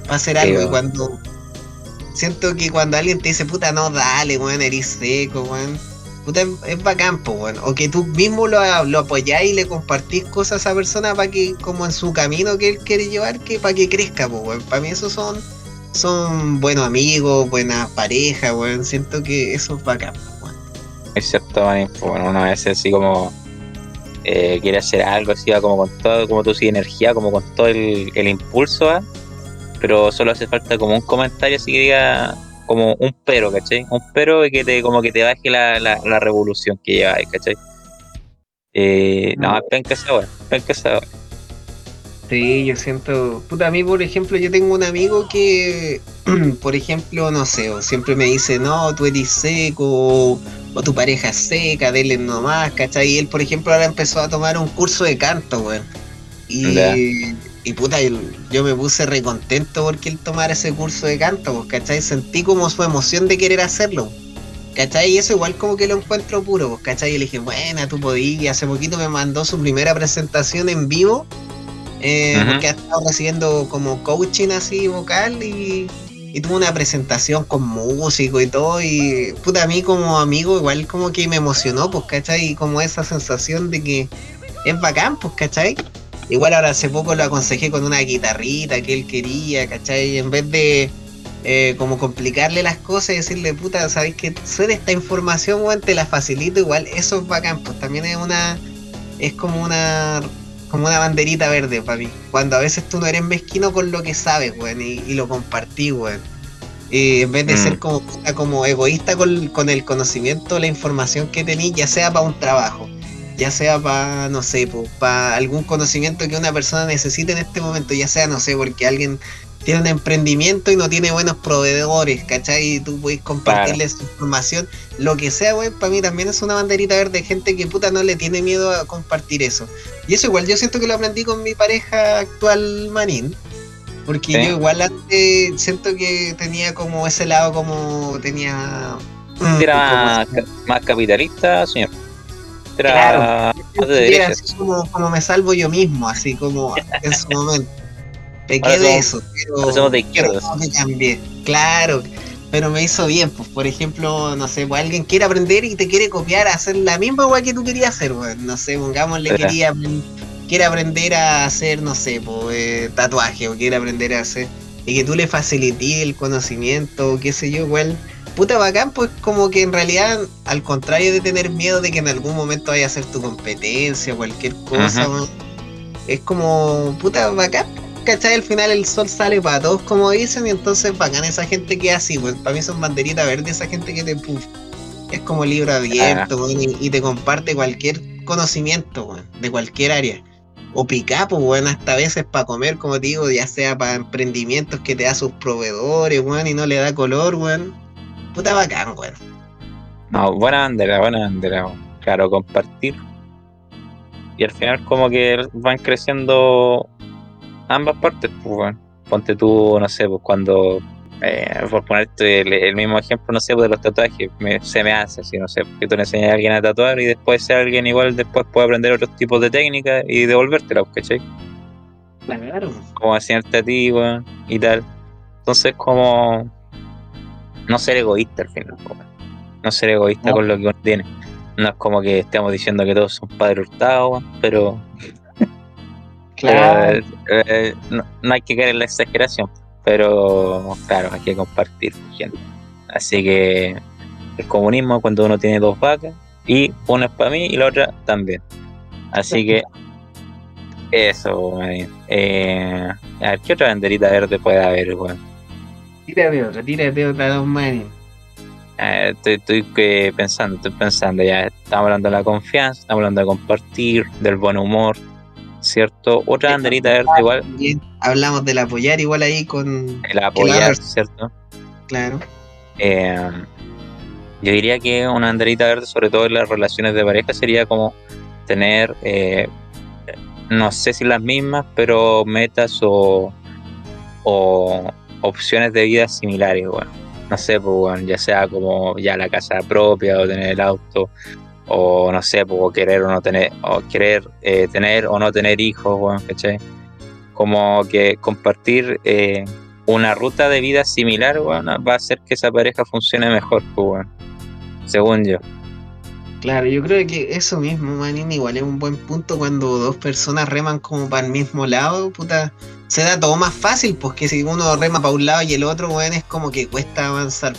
A: para hacer algo. Y cuando siento que cuando alguien te dice, puta, no, dale, weón, eres seco, weón. Puta, es bacán, pues, weón. O que tú mismo lo, lo apoyáis y le compartís cosas a esa persona para que, como en su camino que él quiere llevar, que para que crezca, pues, weón. Para mí esos son, son buenos amigos, buenas parejas, weón. Siento que eso es bacán, weón.
B: Es cierto, bueno, una vez así como eh, quiere hacer algo así, como con todo, como tú sí, energía, como con todo el, impulso, pero solo hace falta como un comentario así que diga como un pero, ¿cachai? Un pero que te, como que te baje la, la, revolución que lleva ahí, ¿cachai? Eh, no, mm. penca esa hora, penca esa.
A: Sí, yo siento. Puta, a mí, por ejemplo, yo tengo un amigo que, por ejemplo, no sé, o siempre me dice, no, tú eres seco, o tu pareja seca, dele nomás, ¿cachai? Y él, por ejemplo, ahora empezó a tomar un curso de canto, weón. Y, y puta, yo me puse recontento porque él tomara ese curso de canto, pues, ¿cachai? Sentí como su emoción de querer hacerlo. ¿Cachai? Y eso igual como que lo encuentro puro, pues, ¿cachai? Y le dije, buena, tú podías. Hace poquito me mandó su primera presentación en vivo eh, porque ha estado recibiendo como coaching así vocal y, y tuvo una presentación con músico y todo y puta a mí como amigo igual como que me emocionó pues ¿cachai? Y como esa sensación de que es bacán pues ¿cachai? Igual ahora hace poco lo aconsejé con una guitarrita que él quería ¿cachai? En vez de eh, como complicarle las cosas y decirle puta, ¿sabéis que suena esta información, weón? Te la facilito igual, eso es bacán pues también es una es como una como una banderita verde para mí. Cuando a veces tú no eres mezquino con lo que sabes, weón, y, lo compartís, weón. Y en vez de ser mm. como, como egoísta con, el conocimiento, la información que tenís, ya sea para un trabajo, ya sea para, no sé, para algún conocimiento que una persona necesite en este momento, ya sea, no sé, porque alguien tiene un emprendimiento y no tiene buenos proveedores, ¿cachai? Y tú puedes compartirles información, lo que sea, güey, para mí también es una banderita verde, gente que puta no le tiene miedo a compartir eso. Y eso igual yo siento que lo aprendí con mi pareja actual, Manín. Porque yo igual antes siento que tenía como ese lado como tenía...
B: Mm, era más, capitalista, señor.
A: Era era así como, como me salvo yo mismo, así como en su momento. Pequé de eso, pero,
B: somos de izquierda.
A: Claro, pero me hizo bien, pues por ejemplo, no sé, pues alguien quiere aprender y te quiere copiar a hacer la misma weá que tú querías hacer, weón. No sé, pongámosle quería quiere aprender a hacer, no sé, pues, eh, tatuaje o quiere aprender a hacer y que tú le facilites el conocimiento, o qué sé yo, igual, puta bacán, pues como que en realidad, al contrario de tener miedo de que en algún momento vaya a ser tu competencia, cualquier cosa, es como, puta bacán, ¿cachai? Al final el sol sale para todos, como dicen, y entonces bacán esa gente que así, pues para mí son banderitas verdes, esa gente que te puff, es como libro abierto, ah. y, te comparte cualquier conocimiento, de cualquier área. O picapo, bueno, hasta veces para comer, como te digo, ya sea para emprendimientos que te da sus proveedores, weón, y no le da color, weón. Puta bacán, weón.
B: No, buena bandera, buena bandera, claro, compartir. Y al final como que van creciendo ambas partes, pues, Ponte tú, no sé, pues cuando, eh, por ponerte el, mismo ejemplo, no sé, pues de los tatuajes, se me hace así, no sé, que tú le enseñas a alguien a tatuar y después ese alguien igual después puede aprender otros tipos de técnicas y devolvértela, ¿cachai?
A: Claro.
B: Como enseñarte a ti, y tal. Entonces, como no ser egoísta al final, no ser egoísta con lo que uno tiene. No es como que estemos diciendo que todos son padres hurtados, pero Claro. Eh, eh, no, hay que caer en la exageración, pero claro, hay que compartir gente. Así que el comunismo cuando uno tiene dos vacas y una es para mí y la otra también. Así que eso, eh, a ver, ¿qué otra banderita verde puede haber, weón?
A: Tírate otra, tírate otra dos manes.
B: Eh, estoy, estoy pensando, estoy pensando ya, estamos hablando de la confianza, estamos hablando de compartir, del buen humor, ¿cierto? Otra banderita verde igual.
A: hablamos del apoyar igual ahí con...
B: El apoyar, ¿cierto?
A: Claro.
B: Eh, yo diría que una banderita verde, sobre todo en las relaciones de pareja, sería como tener, eh, no sé si las mismas, pero metas o, o opciones de vida similares, bueno. No sé, pues, bueno, ya sea como ya la casa propia o tener el auto o no sé, pues, querer o no tener, o querer eh, tener o no tener hijos, bueno, ¿cachai? Como que compartir eh, una ruta de vida similar, bueno, va a hacer que esa pareja funcione mejor, pues, bueno, según yo.
A: Claro, yo creo que eso mismo, manín, igual es un buen punto cuando dos personas reman como para el mismo lado, puta, se da todo más fácil, porque si uno rema para un lado y el otro, bueno, es como que cuesta avanzar.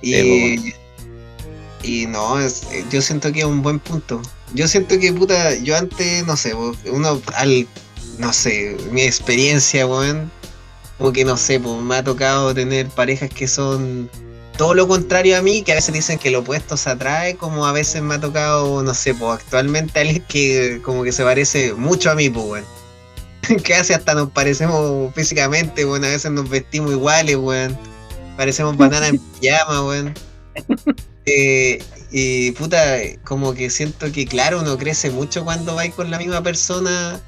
A: Y, y no, yo siento que es un buen punto. Yo siento que, puta, yo antes, no sé, uno, al, no sé, mi experiencia, weón, como que no sé, pues me ha tocado tener parejas que son todo lo contrario a mí, que a veces dicen que lo opuesto se atrae, como a veces me ha tocado, no sé, pues actualmente alguien que como que se parece mucho a mí, pues, weón. que hace hasta nos parecemos físicamente, weón, a veces nos vestimos iguales, weón. Parecemos banana en pijama, weón. Eh, y puta, como que siento que, claro, uno crece mucho cuando va con la misma persona.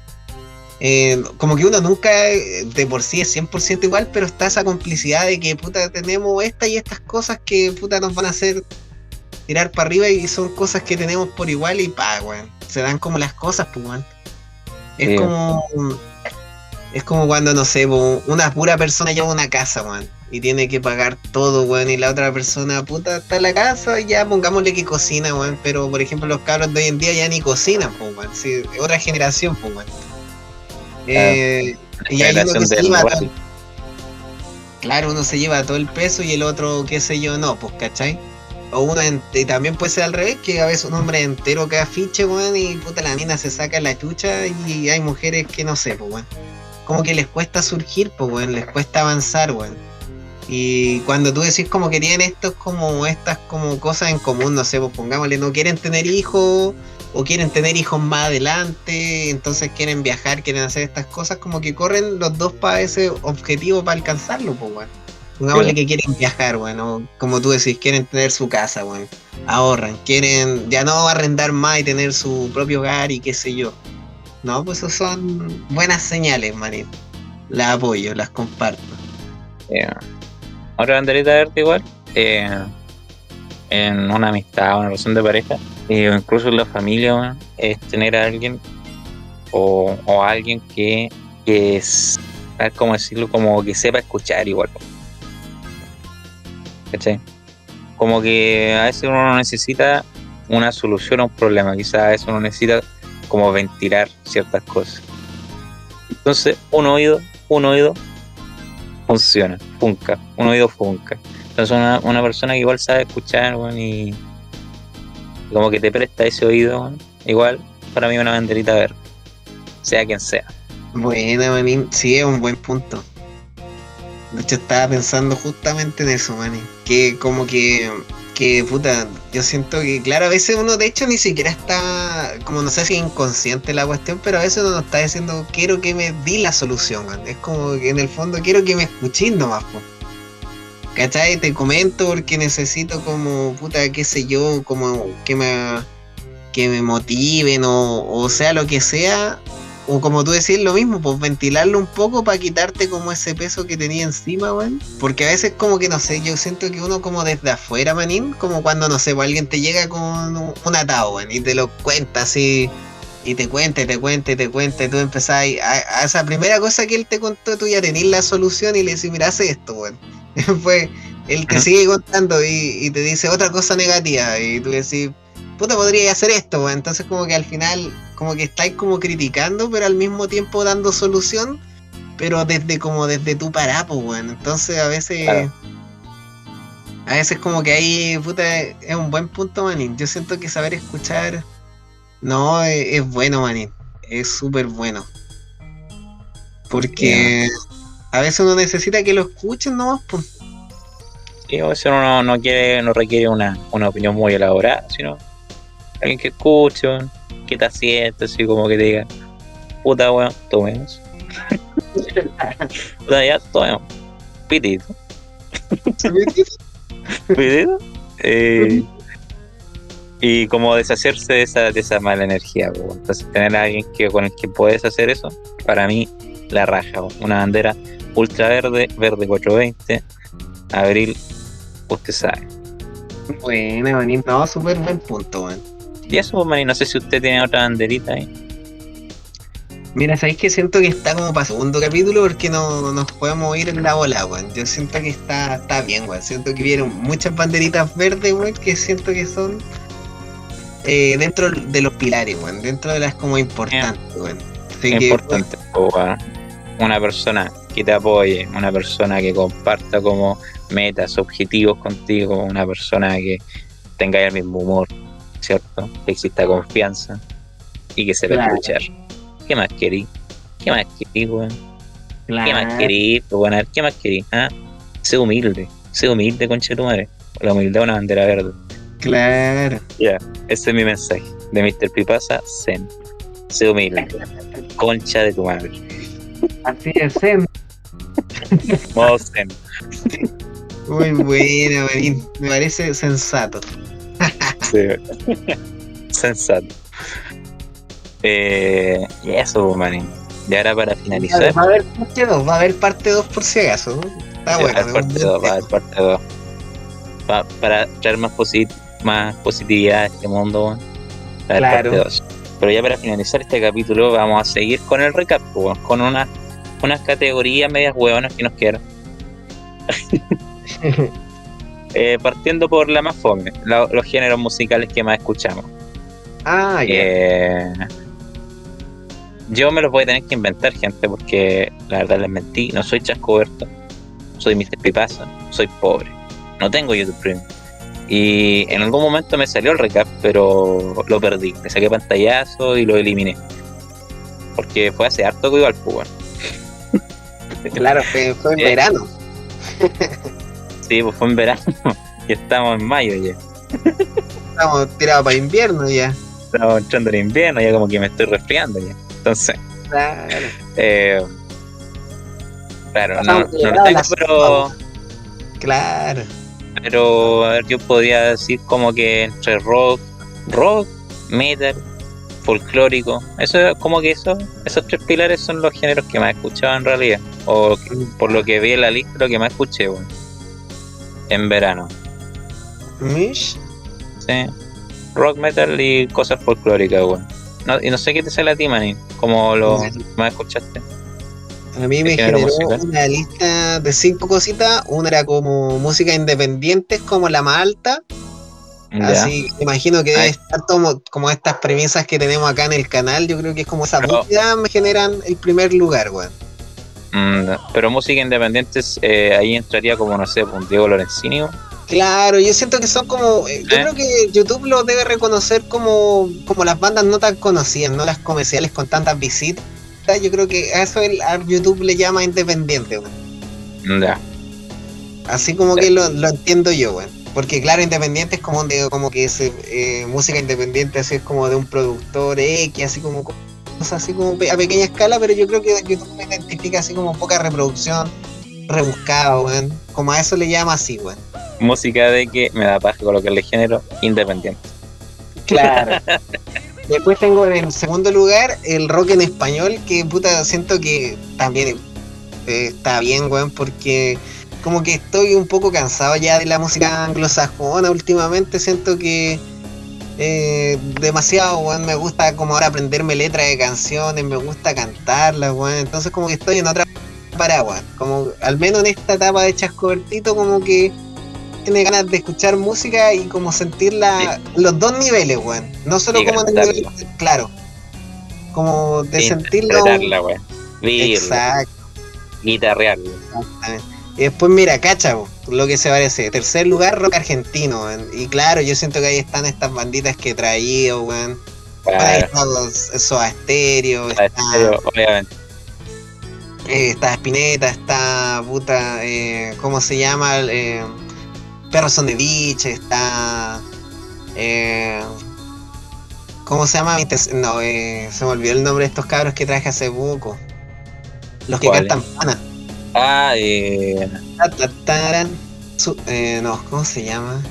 A: Eh, como que uno nunca de por sí es 100% igual, pero está esa complicidad de que, puta, tenemos estas y estas cosas que, puta, nos van a hacer tirar para arriba y son cosas que tenemos por igual y pa, weón. Se dan como las cosas, pues, weón. Es como. Es como cuando, no sé, una pura persona lleva una casa, weón y tiene que pagar todo, weón, y la otra persona, puta, está en la casa y ya pongámosle que cocina, weón, pero por ejemplo los cabros de hoy en día ya ni cocinan, pues, weón, sí, otra generación, pues, weón. Eh, y ahí uno se lleva todo, Claro, uno se lleva todo el peso y el otro, qué sé yo, no, pues, ¿cachai? O uno, y también puede ser al revés, que a veces un hombre entero que afiche, weón, y puta la mina se saca la chucha y hay mujeres que no sé, pues, weón. Como que les cuesta surgir, pues, weón, les cuesta avanzar, weón. Y cuando tú decís como que tienen estos como estas como cosas en común, no sé, pues pongámosle, no quieren tener hijos o quieren tener hijos más adelante, entonces quieren viajar, quieren hacer estas cosas, como que corren los dos para ese objetivo, para alcanzarlo, pues, bueno. Pongámosle que quieren viajar, bueno, como tú decís, quieren tener su casa, bueno, ahorran, quieren ya no arrendar más y tener su propio hogar y qué sé yo. No, pues eso son buenas señales, Marín. Las apoyo, las comparto.
B: Otra banderita verde igual, eh, en una amistad, una relación de pareja, eh, incluso en la familia, es tener a alguien o, o alguien que, que es, como decirlo, como que sepa escuchar igual. ¿Cachai? Como que a veces uno necesita una solución a un problema, quizás a veces uno necesita como ventilar ciertas cosas. Entonces, un oído, un oído funciona, funca, un oído funca. Entonces una, una persona que igual sabe escuchar, y como que te presta ese oído, igual para mí una banderita verde, sea quien sea.
A: Buena, manín, sí, es un buen punto. De hecho, estaba pensando justamente en eso, manín. Que como que que puta, yo siento que, claro, a veces uno de hecho ni siquiera está, como no sé si inconsciente la cuestión, pero a veces uno no está diciendo, quiero que me di la solución, es como que en el fondo quiero que me escuchen nomás, po. ¿cachai? Te comento porque necesito como, puta, qué sé yo, como que me, que me motiven o, o sea lo que sea, o como tú decís, lo mismo, pues ventilarlo un poco para quitarte como ese peso que tenía encima, weón. Porque a veces como que, no sé, yo siento que uno como desde afuera, manín, como cuando, no sé, pues alguien te llega con un atado, weón, y te lo cuenta así, y te cuenta, y te cuenta, y te cuenta, y tú empezás a, a, esa primera cosa que él te contó, tú ya tenés la solución y le decís, mira, hace esto, weón. Fue, él te sigue contando y, y te dice otra cosa negativa, y tú le decís, puta, podría hacer esto, weón. Entonces como que al final como que estáis como criticando, pero al mismo tiempo dando solución, pero desde como desde tu parapo, weón. Entonces a veces... A veces como que ahí, puta, es un buen punto, manín. Yo siento que saber escuchar, no, es, bueno, manín. Es súper bueno. Porque a veces uno necesita que lo escuchen nomás, pues.
B: Y a veces uno no, quiere, no requiere una, una opinión muy elaborada, sino alguien que escuche, que te asiente, así como que te diga, puta weón, tomemos. puta ya, tomemos. Pitito. Pitito. Eh, y como deshacerse de esa, de esa mala energía. Entonces tener a alguien que, con el que puedes hacer eso, para mí la raja. Una bandera ultra verde, verde 420, abril, usted sabe.
A: Bueno, manín, no, súper buen punto, weón.
B: Y eso, pues, manín, no sé si usted tiene otra banderita ahí.
A: Mira, sabéis que siento que está como para segundo capítulo porque no nos podemos ir en la bola, weón. Yo siento que está, está bien, weón. Siento que vieron muchas banderitas verdes, weón, que siento que son eh, dentro de los pilares, weón. Dentro de las como importantes, weón. Así
B: Es
A: que,
B: importante, pues, weón. Una persona que te apoye, una persona que comparta como metas, objetivos contigo, una persona que tenga el mismo humor, ¿cierto? Que exista confianza y que sepa
A: Claro.
B: escuchar. ¿Qué más querí? ¿Qué más querí, weón? ¿Qué más
A: claro,
B: querí? Bueno, ver, ¿qué más querí? ¿Ah? Sé humilde, sé humilde, concha de tu madre. La humildad es una bandera verde.
A: claro.
B: Ya, ese es mi mensaje de Mr. Pipasa, Zen. Sé humilde, concha de tu madre.
A: Así es, Zen.
B: Modo Zen.
A: Muy buena, manín. Me parece sensato.
B: Sí. Sensato. Eh, y eso, pues, manín. Y ahora para finalizar,
A: Va a haber parte 2, va a haber parte 2 por si acaso. ¿no? Está
B: va a
A: bueno.
B: haber parte dos, va a haber parte dos. Pa- para traer más, posit más positividad a este mundo, weón. Va a haber
A: Claro.
B: parte. Pero ya para finalizar este capítulo, vamos a seguir con el recap, pues, con una, unas categorías medias hueonas que nos quieran. Eh, partiendo por la más fome, la- los géneros musicales que más escuchamos.
A: ah, ya.
B: Eh, yo me los voy a tener que inventar, gente, porque la verdad les mentí. No soy Chascoberto, soy Mr. Pipasa, soy pobre, no tengo YouTube Premium. Y en algún momento me salió el recap, pero lo perdí. Le saqué pantallazo y lo eliminé. Porque fue hace harto que iba al fútbol.
A: Claro, fue, fue en
B: Eh,
A: verano.
B: Sí, pues fue en verano y estamos en mayo ya.
A: Estamos tirados para invierno ya.
B: Estamos entrando en invierno, ya como que me estoy resfriando ya. Entonces,
A: Claro.
B: eh, claro, no,
A: Pasamos
B: no lo tengo, pero,
A: Claro.
B: pero a ver, yo podría decir como que entre rock, rock, metal, folclórico, eso es como que eso, esos tres pilares son los géneros que más he escuchado en realidad, o que- por lo que vi en la lista, lo que más escuché, bueno, en verano,
A: Mish.
B: sí, rock, metal y cosas folclóricas, bueno. No, y no sé qué te sale a ti, manín, como lo más escuchaste.
A: A mí me generó
B: musical?
A: una lista de cinco cositas. Una era como música independiente, como la más alta.
B: Ya.
A: Así, me imagino que debe
B: Ay.
A: estar como, como estas premisas que tenemos acá en el canal. Yo creo que es como esa búsqueda me generan el primer lugar, weón.
B: Mm, pero música independiente, eh, ahí entraría como, no sé, un Diego Lorenzini.
A: Claro, yo siento que son como. eh, Yo
B: ¿Eh?
A: creo que YouTube lo debe reconocer como, como las bandas no tan conocidas, no las comerciales con tantas visitas. Yo creo que a eso el, a YouTube le llama independiente, weón.
B: Ya.
A: Así como que lo, lo entiendo yo, weón. Porque claro, independiente es como de, como que es eh, música independiente, así es como de un productor X, así como así como a pequeña escala, pero yo creo que YouTube lo identifica así como poca reproducción, rebuscado, weón. Como a eso le llama así, weón.
B: Música de que me da paja colocarle género independiente.
A: Claro. Después tengo en el segundo lugar el rock en español, que puta, siento que también eh, está bien, weón, porque como que estoy un poco cansado ya de la música anglosajona últimamente, siento que eh, demasiado, weón, me gusta como ahora aprenderme letras de canciones, me gusta cantarlas, weón, entonces como que estoy en otra parada, weón, como al menos en esta etapa de Chascobertito como que tiene ganas de escuchar música y como sentir la, los dos niveles, weón. No solo
B: Y
A: como en el nivel, claro, como de sentirlo.
B: Weón. Vivirla,
A: Exacto.
B: guitarrearla.
A: exactamente. Y después, mira, cacha, lo que se parece. Tercer lugar, rock argentino. Y claro, yo siento que ahí están estas banditas que he traído, weón. Ahí
B: Claro,
A: están los Stereo,
B: está estéreo, obviamente.
A: eh, está Spinetta, está puta, eh, ¿cómo se llama? Eh, Perros son de Beach, está. Eh, ¿Cómo se llama? No, eh, se me olvidó el nombre de estos cabros que traje hace poco. Los que cantan pana.
B: Ah, eh.
A: Su- eh, no, ¿cómo se llama?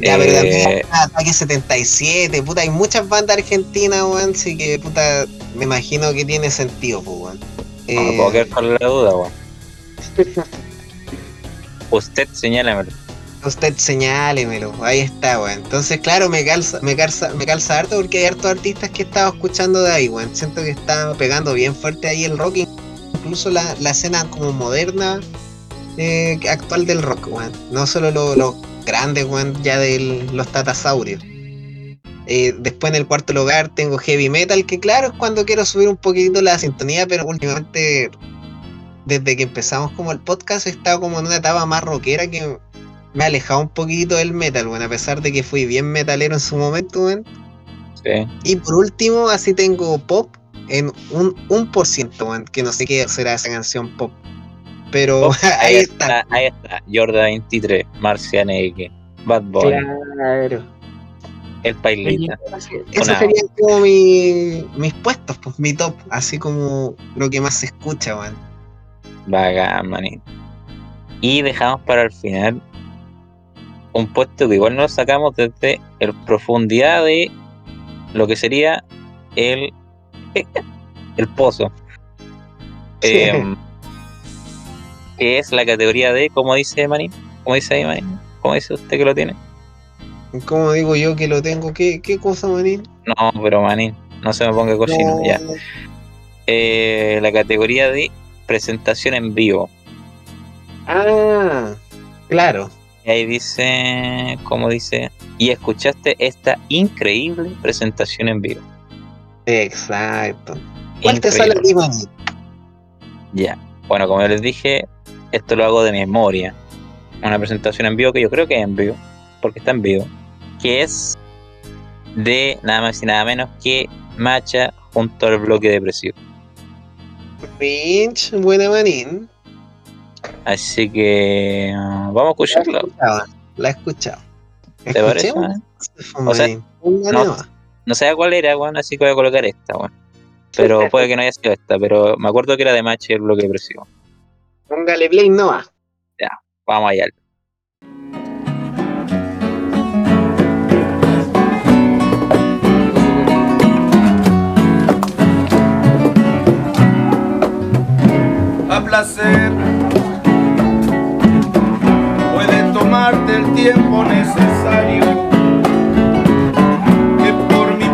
A: Ya,
B: Eh,
A: pero también Ataque 77, puta, hay muchas bandas argentinas, weón, así que, puta, me imagino que tiene sentido, pues, weón.
B: no me puedo quedar con la duda, weón. Usted señálamelo.
A: Usted señálemelo, ahí está, weón. Entonces, claro, me calza, me calza, me calza harto porque hay hartos artistas que he estado escuchando de ahí, weón. Siento que está pegando bien fuerte ahí el rock, incluso la, la escena como moderna eh, actual del rock, weón. No solo los grandes, weón, ya de los tatasaurios. Eh, después en el cuarto lugar tengo heavy metal, que claro es cuando quiero subir un poquito la sintonía, pero últimamente, desde que empezamos como el podcast, he estado como en una etapa más rockera que me ha alejado un poquito del metal, bueno, a pesar de que fui bien metalero en su momento, weón. Sí. Y por último, así tengo pop en un, un por ciento, que no sé qué será esa canción pop. Pero
B: ahí, está. Ahí está, Jordan 23, Marcian Bad Boy. Claro el pailita.
A: Esos serían como mis puestos, pues mi top, así como lo que más se escucha, man.
B: Vaga, manito. Y dejamos para el final un puesto que igual nos sacamos desde el profundidad de lo que sería el el pozo. Em, que es la categoría de, como dice Manin, como dice ahí Manin, como dice usted que lo tiene.
A: ¿Cómo digo yo que lo tengo? ¿Qué, qué cosa, Manín?
B: No, pero Manín, no se me ponga cochino, ya. Eh, la categoría de presentación en vivo.
A: Ah, claro.
B: Y ahí dice, ¿cómo dice? Y escuchaste esta increíble presentación en vivo.
A: Exacto. ¿Cuál te sale a ti, Manín?
B: Ya. Bueno, como les dije, esto lo hago de memoria. Una presentación en vivo que yo creo que es en vivo, porque está en vivo que es de nada más y nada menos que Macha junto al bloque depresivo.
A: Pinch, buena manín.
B: Así que uh, vamos a escucharlo.
A: La he escuchado.
B: ¿Te parece? O sea, no, no, sé cuál era, bueno, así que voy a colocar esta, bueno. Pero puede que no haya sido esta, pero me acuerdo que era de Macha y el bloque depresivo.
A: Póngale play Noah.
B: Ya, vamos allá.
D: placer. Puede tomarte el tiempo necesario.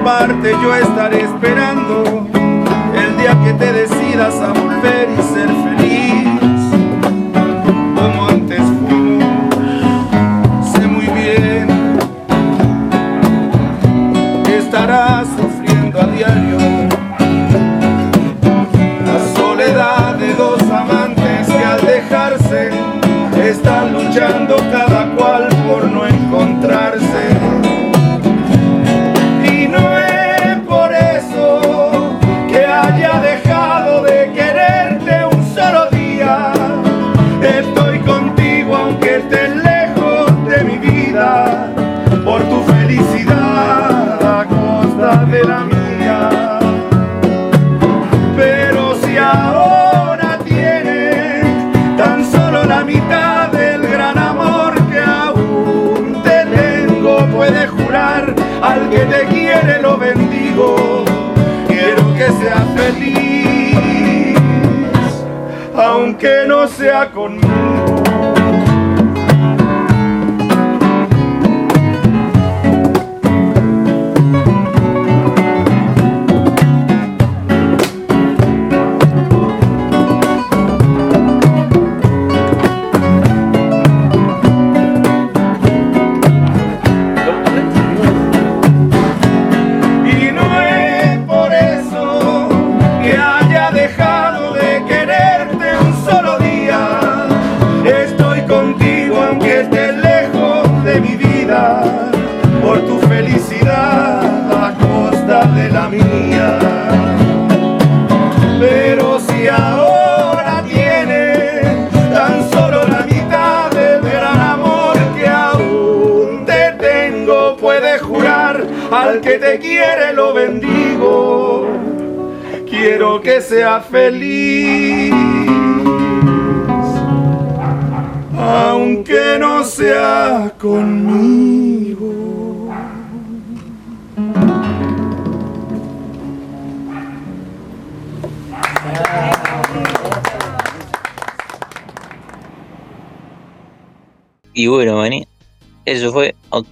D: Parte yo estaré esperando el día que te decidas a volver y ser feliz.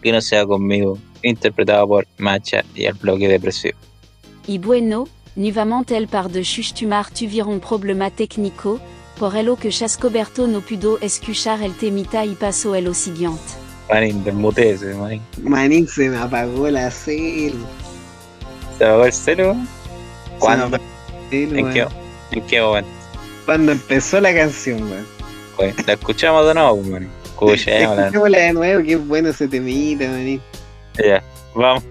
D: Aunque no sea conmigo,
B: interpretado por Macha y el bloque depresivo.
C: Y bueno, nuevamente par-dessus tumar tuvieron problema técnico, por ello que Chascoberto no pudo escuchar el temita y pasó el lo siguiente.
B: Manín, desmutese, manín.
A: Manín se me apagó la cel.
B: ¿Se apagó el cero? ¿Cuándo?
A: Se me apagó el cel,
B: ¿En qué, ¿En qué momento?
A: Cuando empezó la canción, weón.
B: Pues, la escuchamos de nuevo, man. Escuchémosla.
A: Escuchémosla de nuevo, qué bueno ese temita, manín.
B: Ya, vamos.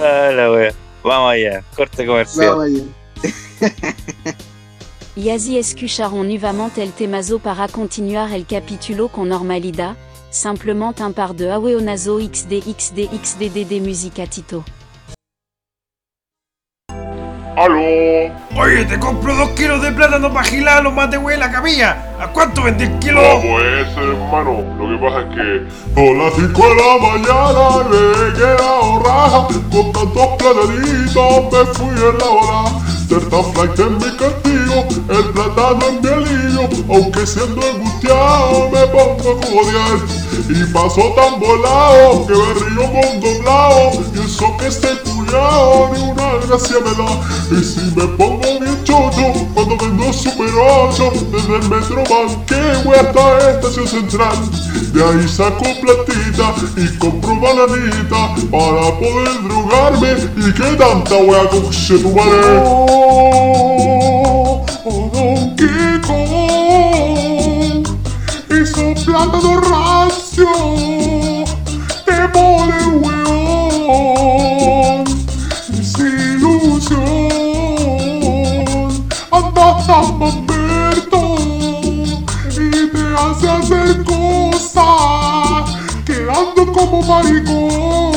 B: ah, la wea. Vamos allá, corte comercial.
A: Vamos allá.
C: Y así escucharon nuevamente el temazo para continuar el capítulo con normalidad, simplement un par de Aweonazo XD XD XDDD Musicatito.
E: ¡Aló!
D: Oye, te compro dos kilos de plátano para gilar los de güey la camilla. ¿A cuánto vendí el kilo?
E: Vamos ese, hermano. Lo que pasa es que a las 5 de la mañana le he quedado raja. Con tantos platanitos me fui en la hora. Flight es mi castigo, el plátano es mi alivio. Aunque siendo angustiado me pongo a jodear. Y paso tan volado que me río con doblado. Y eso que este culiao ni una gracia me da. Y si me pongo bien chocho cuando vendo Super 8 desde el metro Manquehue hasta estación central. De ahí saco platita y compro bananita para poder drogarme. Y que tanta wea coche tu madre. Oh, oh, Don Kiko hizo plátano rancio. Te pone weón sin ilusión anda tan mamberto y te hace hacer cosas que ando como maricón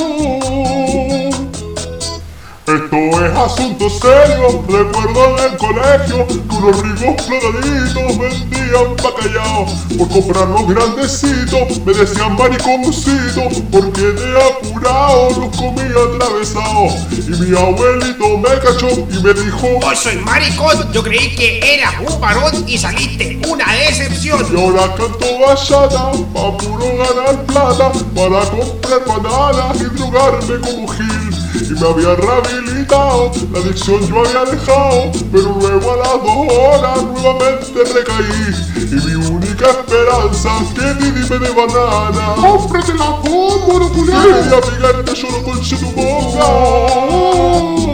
E: esto es asunto serio, recuerdo en el colegio que unos ricos plotaditos vendían bacallao Por comprar los grandecitos me decían mariconcito Porque de apurado los comía atravesados Y mi abuelito me cachó y me dijo
F: Vos soy maricón, yo creí que eras un varón y saliste una decepción.
E: Y ahora canto bachata pa' puro ganar plata Para comprar bananas y drogarme como Gil Y me había rehabilitado, la adicción yo había dejado Pero luego a las dos horas nuevamente recaí. Y mi única esperanza que Didi me dé banana. ¡Cómprate la bomba, no culiao! Y amigarte yo no conche tu boca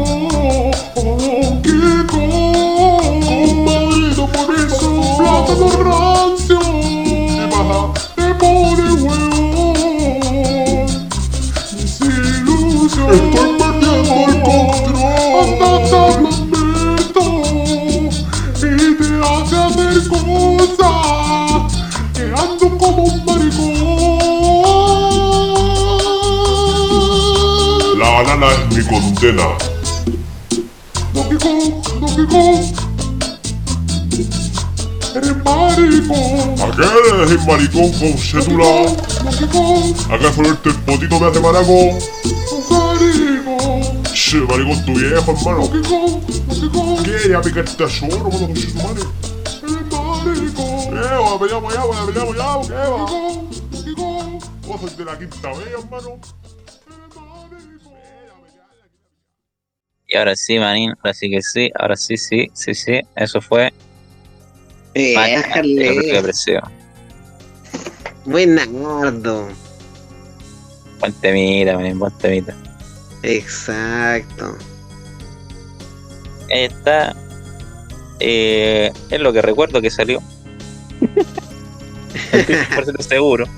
E: es mi condena Donkey Kong, Donkey Kong Eres maricón ¿A qué eres el maricón con cédula? Donkey Kong ¿Acaso verte el potito me hace maraco? Maricón Che, maricón tu viejo, hermano Donkey Kong, Donkey Kong ¿Qué? ¿Ya picarte a mano, con su madre? Eres maricón ¿Qué va? ¿Peleamos ya? ¿Peleamos ya? ¿Peleamos ya? ¿Qué va? Donkey Kong Vos de la quinta vez, hermano
B: Y ahora sí, manín, ahora sí que sí, ahora sí, sí, sí, sí, eso fue Macha, el bloque
A: Éjale.
B: depresivo.
A: Buenardo.
B: Buen temita, manín, buen temita.
A: Exacto.
B: Ahí está. Eh, es lo que recuerdo que salió. Por seguro.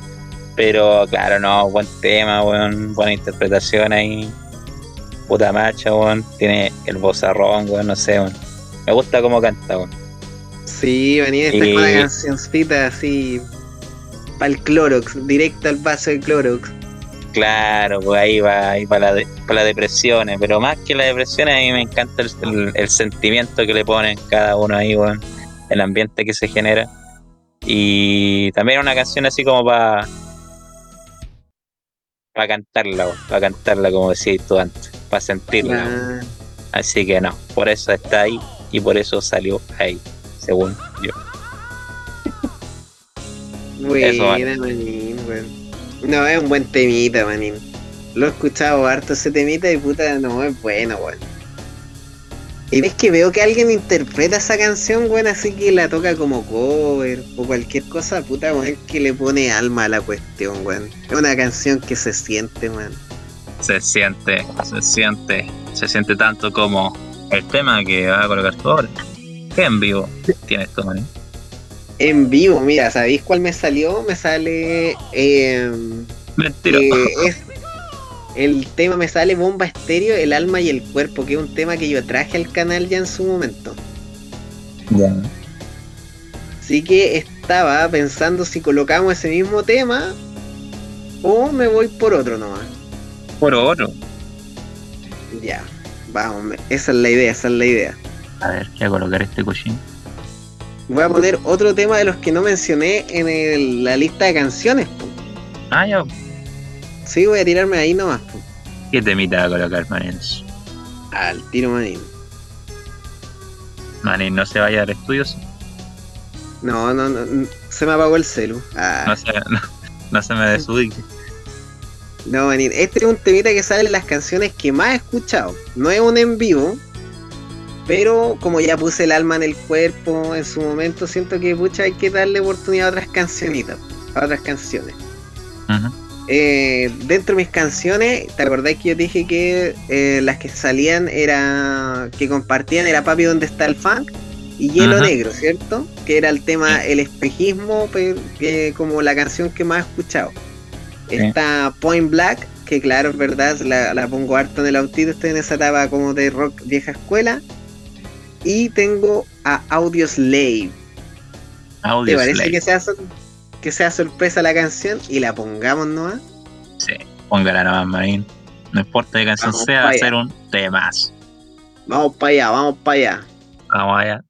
B: Pero claro, no, buen tema, weón, buena interpretación ahí. Puta macha, weón. Tiene el vozarrón, weón, no sé, weón. Me gusta cómo canta, weón.
A: Sí, venía esta
B: Y-
A: con una cancioncita así. Para el Clorox, directo al vaso de Clorox.
B: Claro, pues ahí va, ahí va la, de- pa' las depresiones, pero más que las depresiones, a mí me encanta el, el- el sentimiento que le ponen cada uno ahí, weón, el ambiente que se genera. Y también una canción así como para para cantarla, para cantarla como decías tú antes, para sentirla.
A: Ah,
B: Así que no, por eso está ahí y por eso salió ahí, según yo.
A: Buena, manín, weón. No, es un buen temita, manín. Lo he escuchado harto ese temita y puta, no, es bueno, weón. Y ves que veo que alguien interpreta esa canción, weón, así que la toca como cover o cualquier cosa, puta, weón, que le pone alma a la cuestión, weón. Es una canción que se siente, weón.
B: Se siente, se siente, se siente tanto como el tema que va a colocar tú ahora. ¿Qué en vivo tienes tú, man?
A: En vivo, mira, ¿sabéis cuál me salió? Me sale. Eh,
B: Mentira.
A: eh, es- el tema me sale Bomba Estéreo, El alma y el cuerpo, que es un tema que yo traje al canal ya en su momento.
B: Ya.
A: Así que estaba pensando si colocamos ese mismo tema o me voy por otro nomás.
B: Por oro.
A: Ya, vamos, me- esa es la idea, esa es la idea.
B: A ver, voy a colocar este cochín.
A: Voy a poner otro tema de los que no mencioné en el- la lista de canciones. po.
B: Ah, ya.
A: Sí, voy a tirarme ahí nomás. po.
B: ¿Qué temita va a colocar, manín?
A: Al tiro manín.
B: Manín, no se vaya al estudio. sí.
A: No, no, no, se me apagó el celu. Ah,
B: No se, no, no se me desubique.
A: No, manín. Este es un temita que sale en las canciones que más he escuchado. No es un en vivo, pero como ya puse el alma en el cuerpo en su momento, siento que pucha hay que darle oportunidad a otras cancioncitas, a otras canciones. Eh, dentro de mis canciones, ¿te acordáis que yo dije que eh, las que salían era que compartían era Papi ¿Dónde está el funk? y Hielo. Negro, ¿cierto? Que era el tema El espejismo, pero que como la canción que más he escuchado. Está Point Black, que claro, es verdad, la, la pongo harto en el autito, estoy en esa etapa como de rock vieja escuela. Y tengo a Audio Slave. ¿Te
B: Audio
A: parece
B: Slave.
A: que sea, que sea sorpresa la canción y la pongamos nomás?
B: Sí, póngala nomás, manín. No importa qué canción
A: Vamos
B: sea, va a ser un temazo.
A: Vamos para allá, vamos para allá.
B: Vamos allá.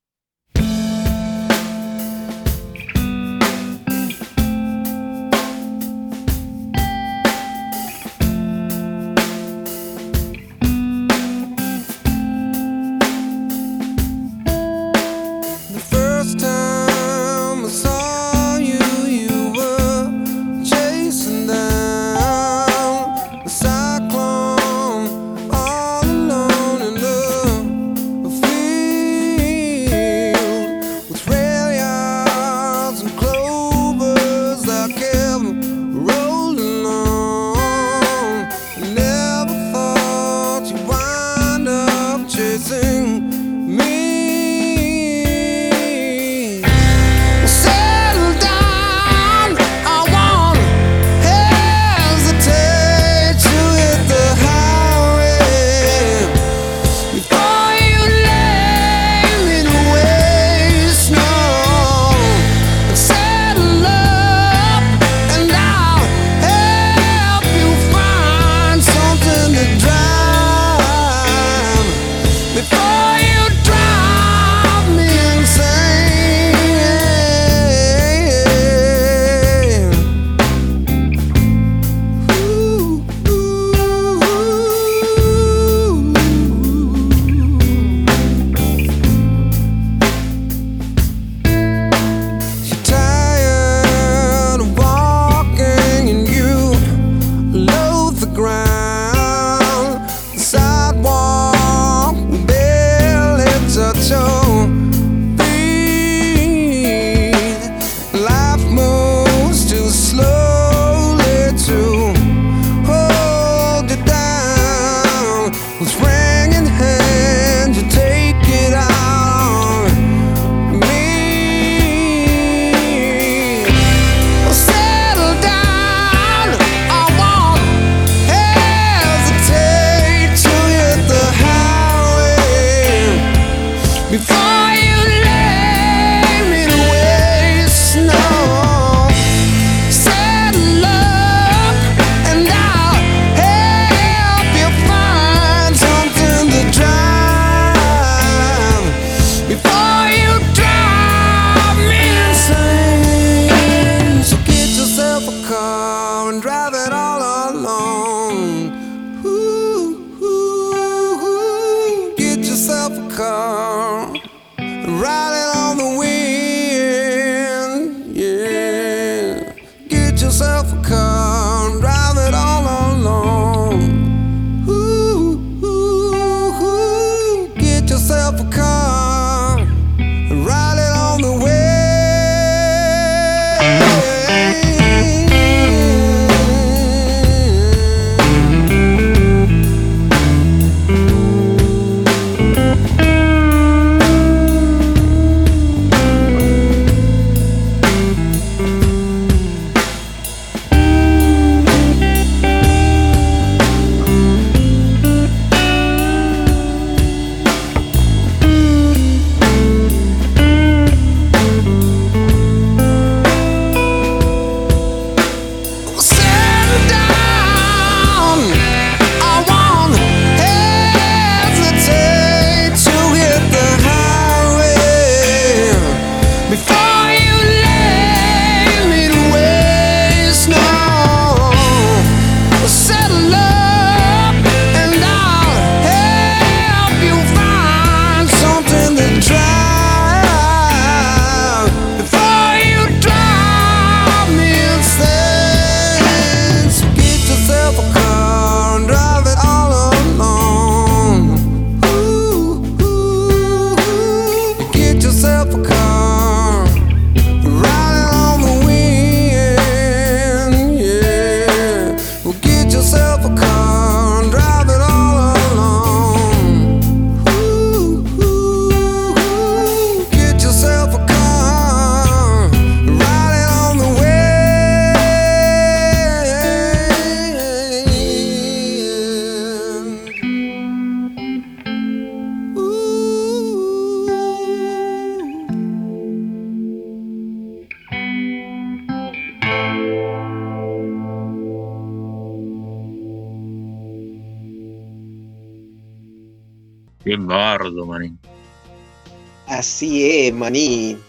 A: Así es, manín.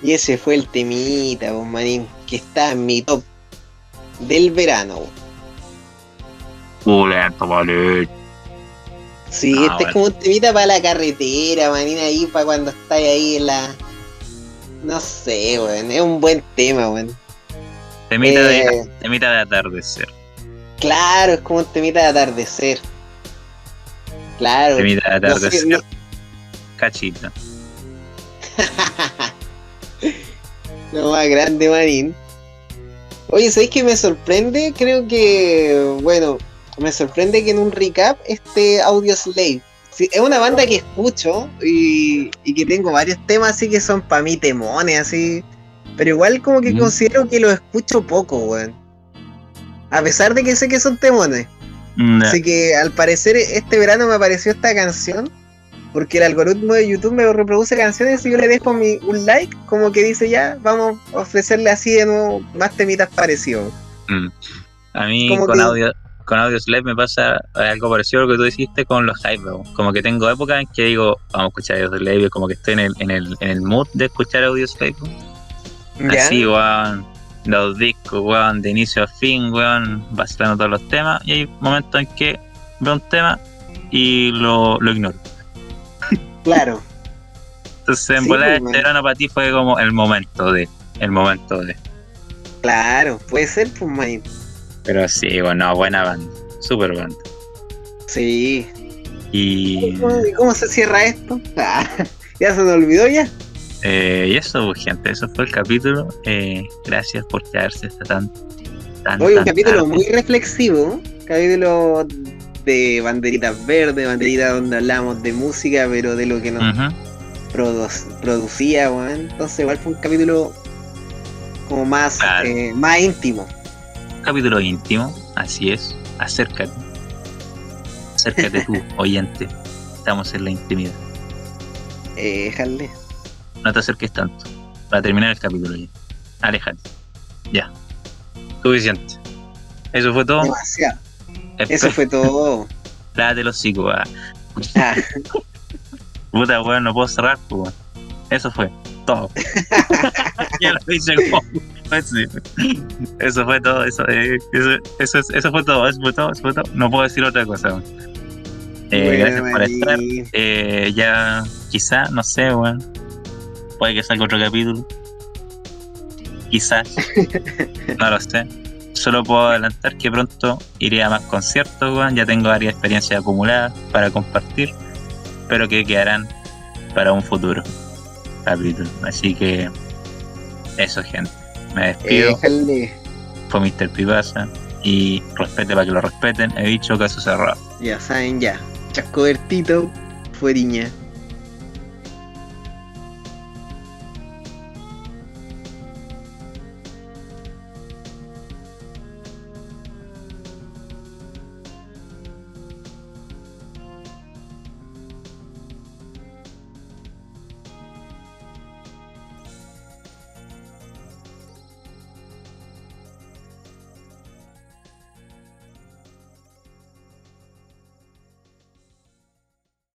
A: Y ese fue el temita, manín, que está en mi top del verano.
B: Pulento, manín.
A: Sí,
B: Ah,
A: este es como un temita para la carretera, manín, ahí para cuando estáis ahí en la... No sé, weón, es un buen tema, weón.
B: Temita, de,
A: Eh,
B: temita de atardecer.
A: Claro, es como un temita de atardecer. Claro.
B: Temita de
A: no sé,
B: atardecer.
A: no-
B: Cachita.
A: Lo más grande, manín. Oye, ¿sabéis que me sorprende? Creo que, bueno, me sorprende que en un recap este Audio Slave. Sí, es una banda que escucho y, y que tengo varios temas así que son para mí temones, así. Pero igual como que
B: Mm.
A: considero que los escucho poco, weón. A pesar de que sé que son temones.
B: Mm.
A: Así que al parecer este verano me apareció esta canción. Porque el algoritmo de YouTube me reproduce canciones y yo le dejo mi, un like, como que dice ya, vamos a ofrecerle así de nuevo más temitas parecidos.
B: Mm. A mí
A: Como
B: con
A: que-
B: audio con audio slave me pasa algo parecido a lo que tú dijiste con los hype, como que tengo épocas en que digo, vamos a escuchar audio slave, como que estoy en el, en el, en el mood de escuchar audio slave. Así, weón, los discos, weón, de inicio a fin, weón, vacilando todos los temas, y hay momentos en que veo un tema y lo, lo ignoro.
A: Claro.
B: Entonces, en
A: Sí,
B: volar
A: pues,
B: este verano para ti fue como el momento de, el momento de.
A: Claro, puede ser, pues, man.
B: Pero sí, bueno, buena banda, super banda.
A: Sí.
B: Y,
A: ¿Cómo, cómo se cierra esto? Ah, ya se me olvidó ya.
B: eh, y eso, pues, gente, eso fue el capítulo. Eh, gracias por quedarse hasta tan, tan,
A: Hoy un
B: tan
A: capítulo
B: tarde.
A: muy reflexivo. Capítulo de banderitas verdes, banderitas donde hablamos de música, pero de lo que nos produ- producía, weón. Entonces igual fue un capítulo como más,
B: Claro.
A: eh, más íntimo.
B: Capítulo íntimo, así es. Acércate. Acércate tú, oyente. Estamos en la intimidad.
A: Eh, Harley.
B: No te acerques tanto. Para terminar el capítulo ya. Aléjate. Ya. Suficiente. Eso fue todo.
A: Demasiado. Eso fue todo.
B: Lávate los hocico, ah. Puta, weón, no puedo cerrar, pues, weón. Eso fue todo. ya lo hice como- sí. Eso fue todo, eso, eh, eso, eso, es- eso fue todo, eso fue todo, eso fue todo. No puedo decir otra cosa, weón. Eh, gracias por estar. Eh, ya, quizá, no sé, weón. Puede que salga otro capítulo. Quizás. no lo sé. Solo puedo adelantar que pronto iré a más conciertos, weón. Ya tengo varias experiencias acumuladas para compartir. Pero que quedarán para un futuro capítulo. Así que eso, gente. Me despido.
A: Eh.
B: Fue Mr. Pibasa. Y respete para que lo respeten. He dicho caso cerrado.
A: Ya saben, ya. Chascobertito, fueriña.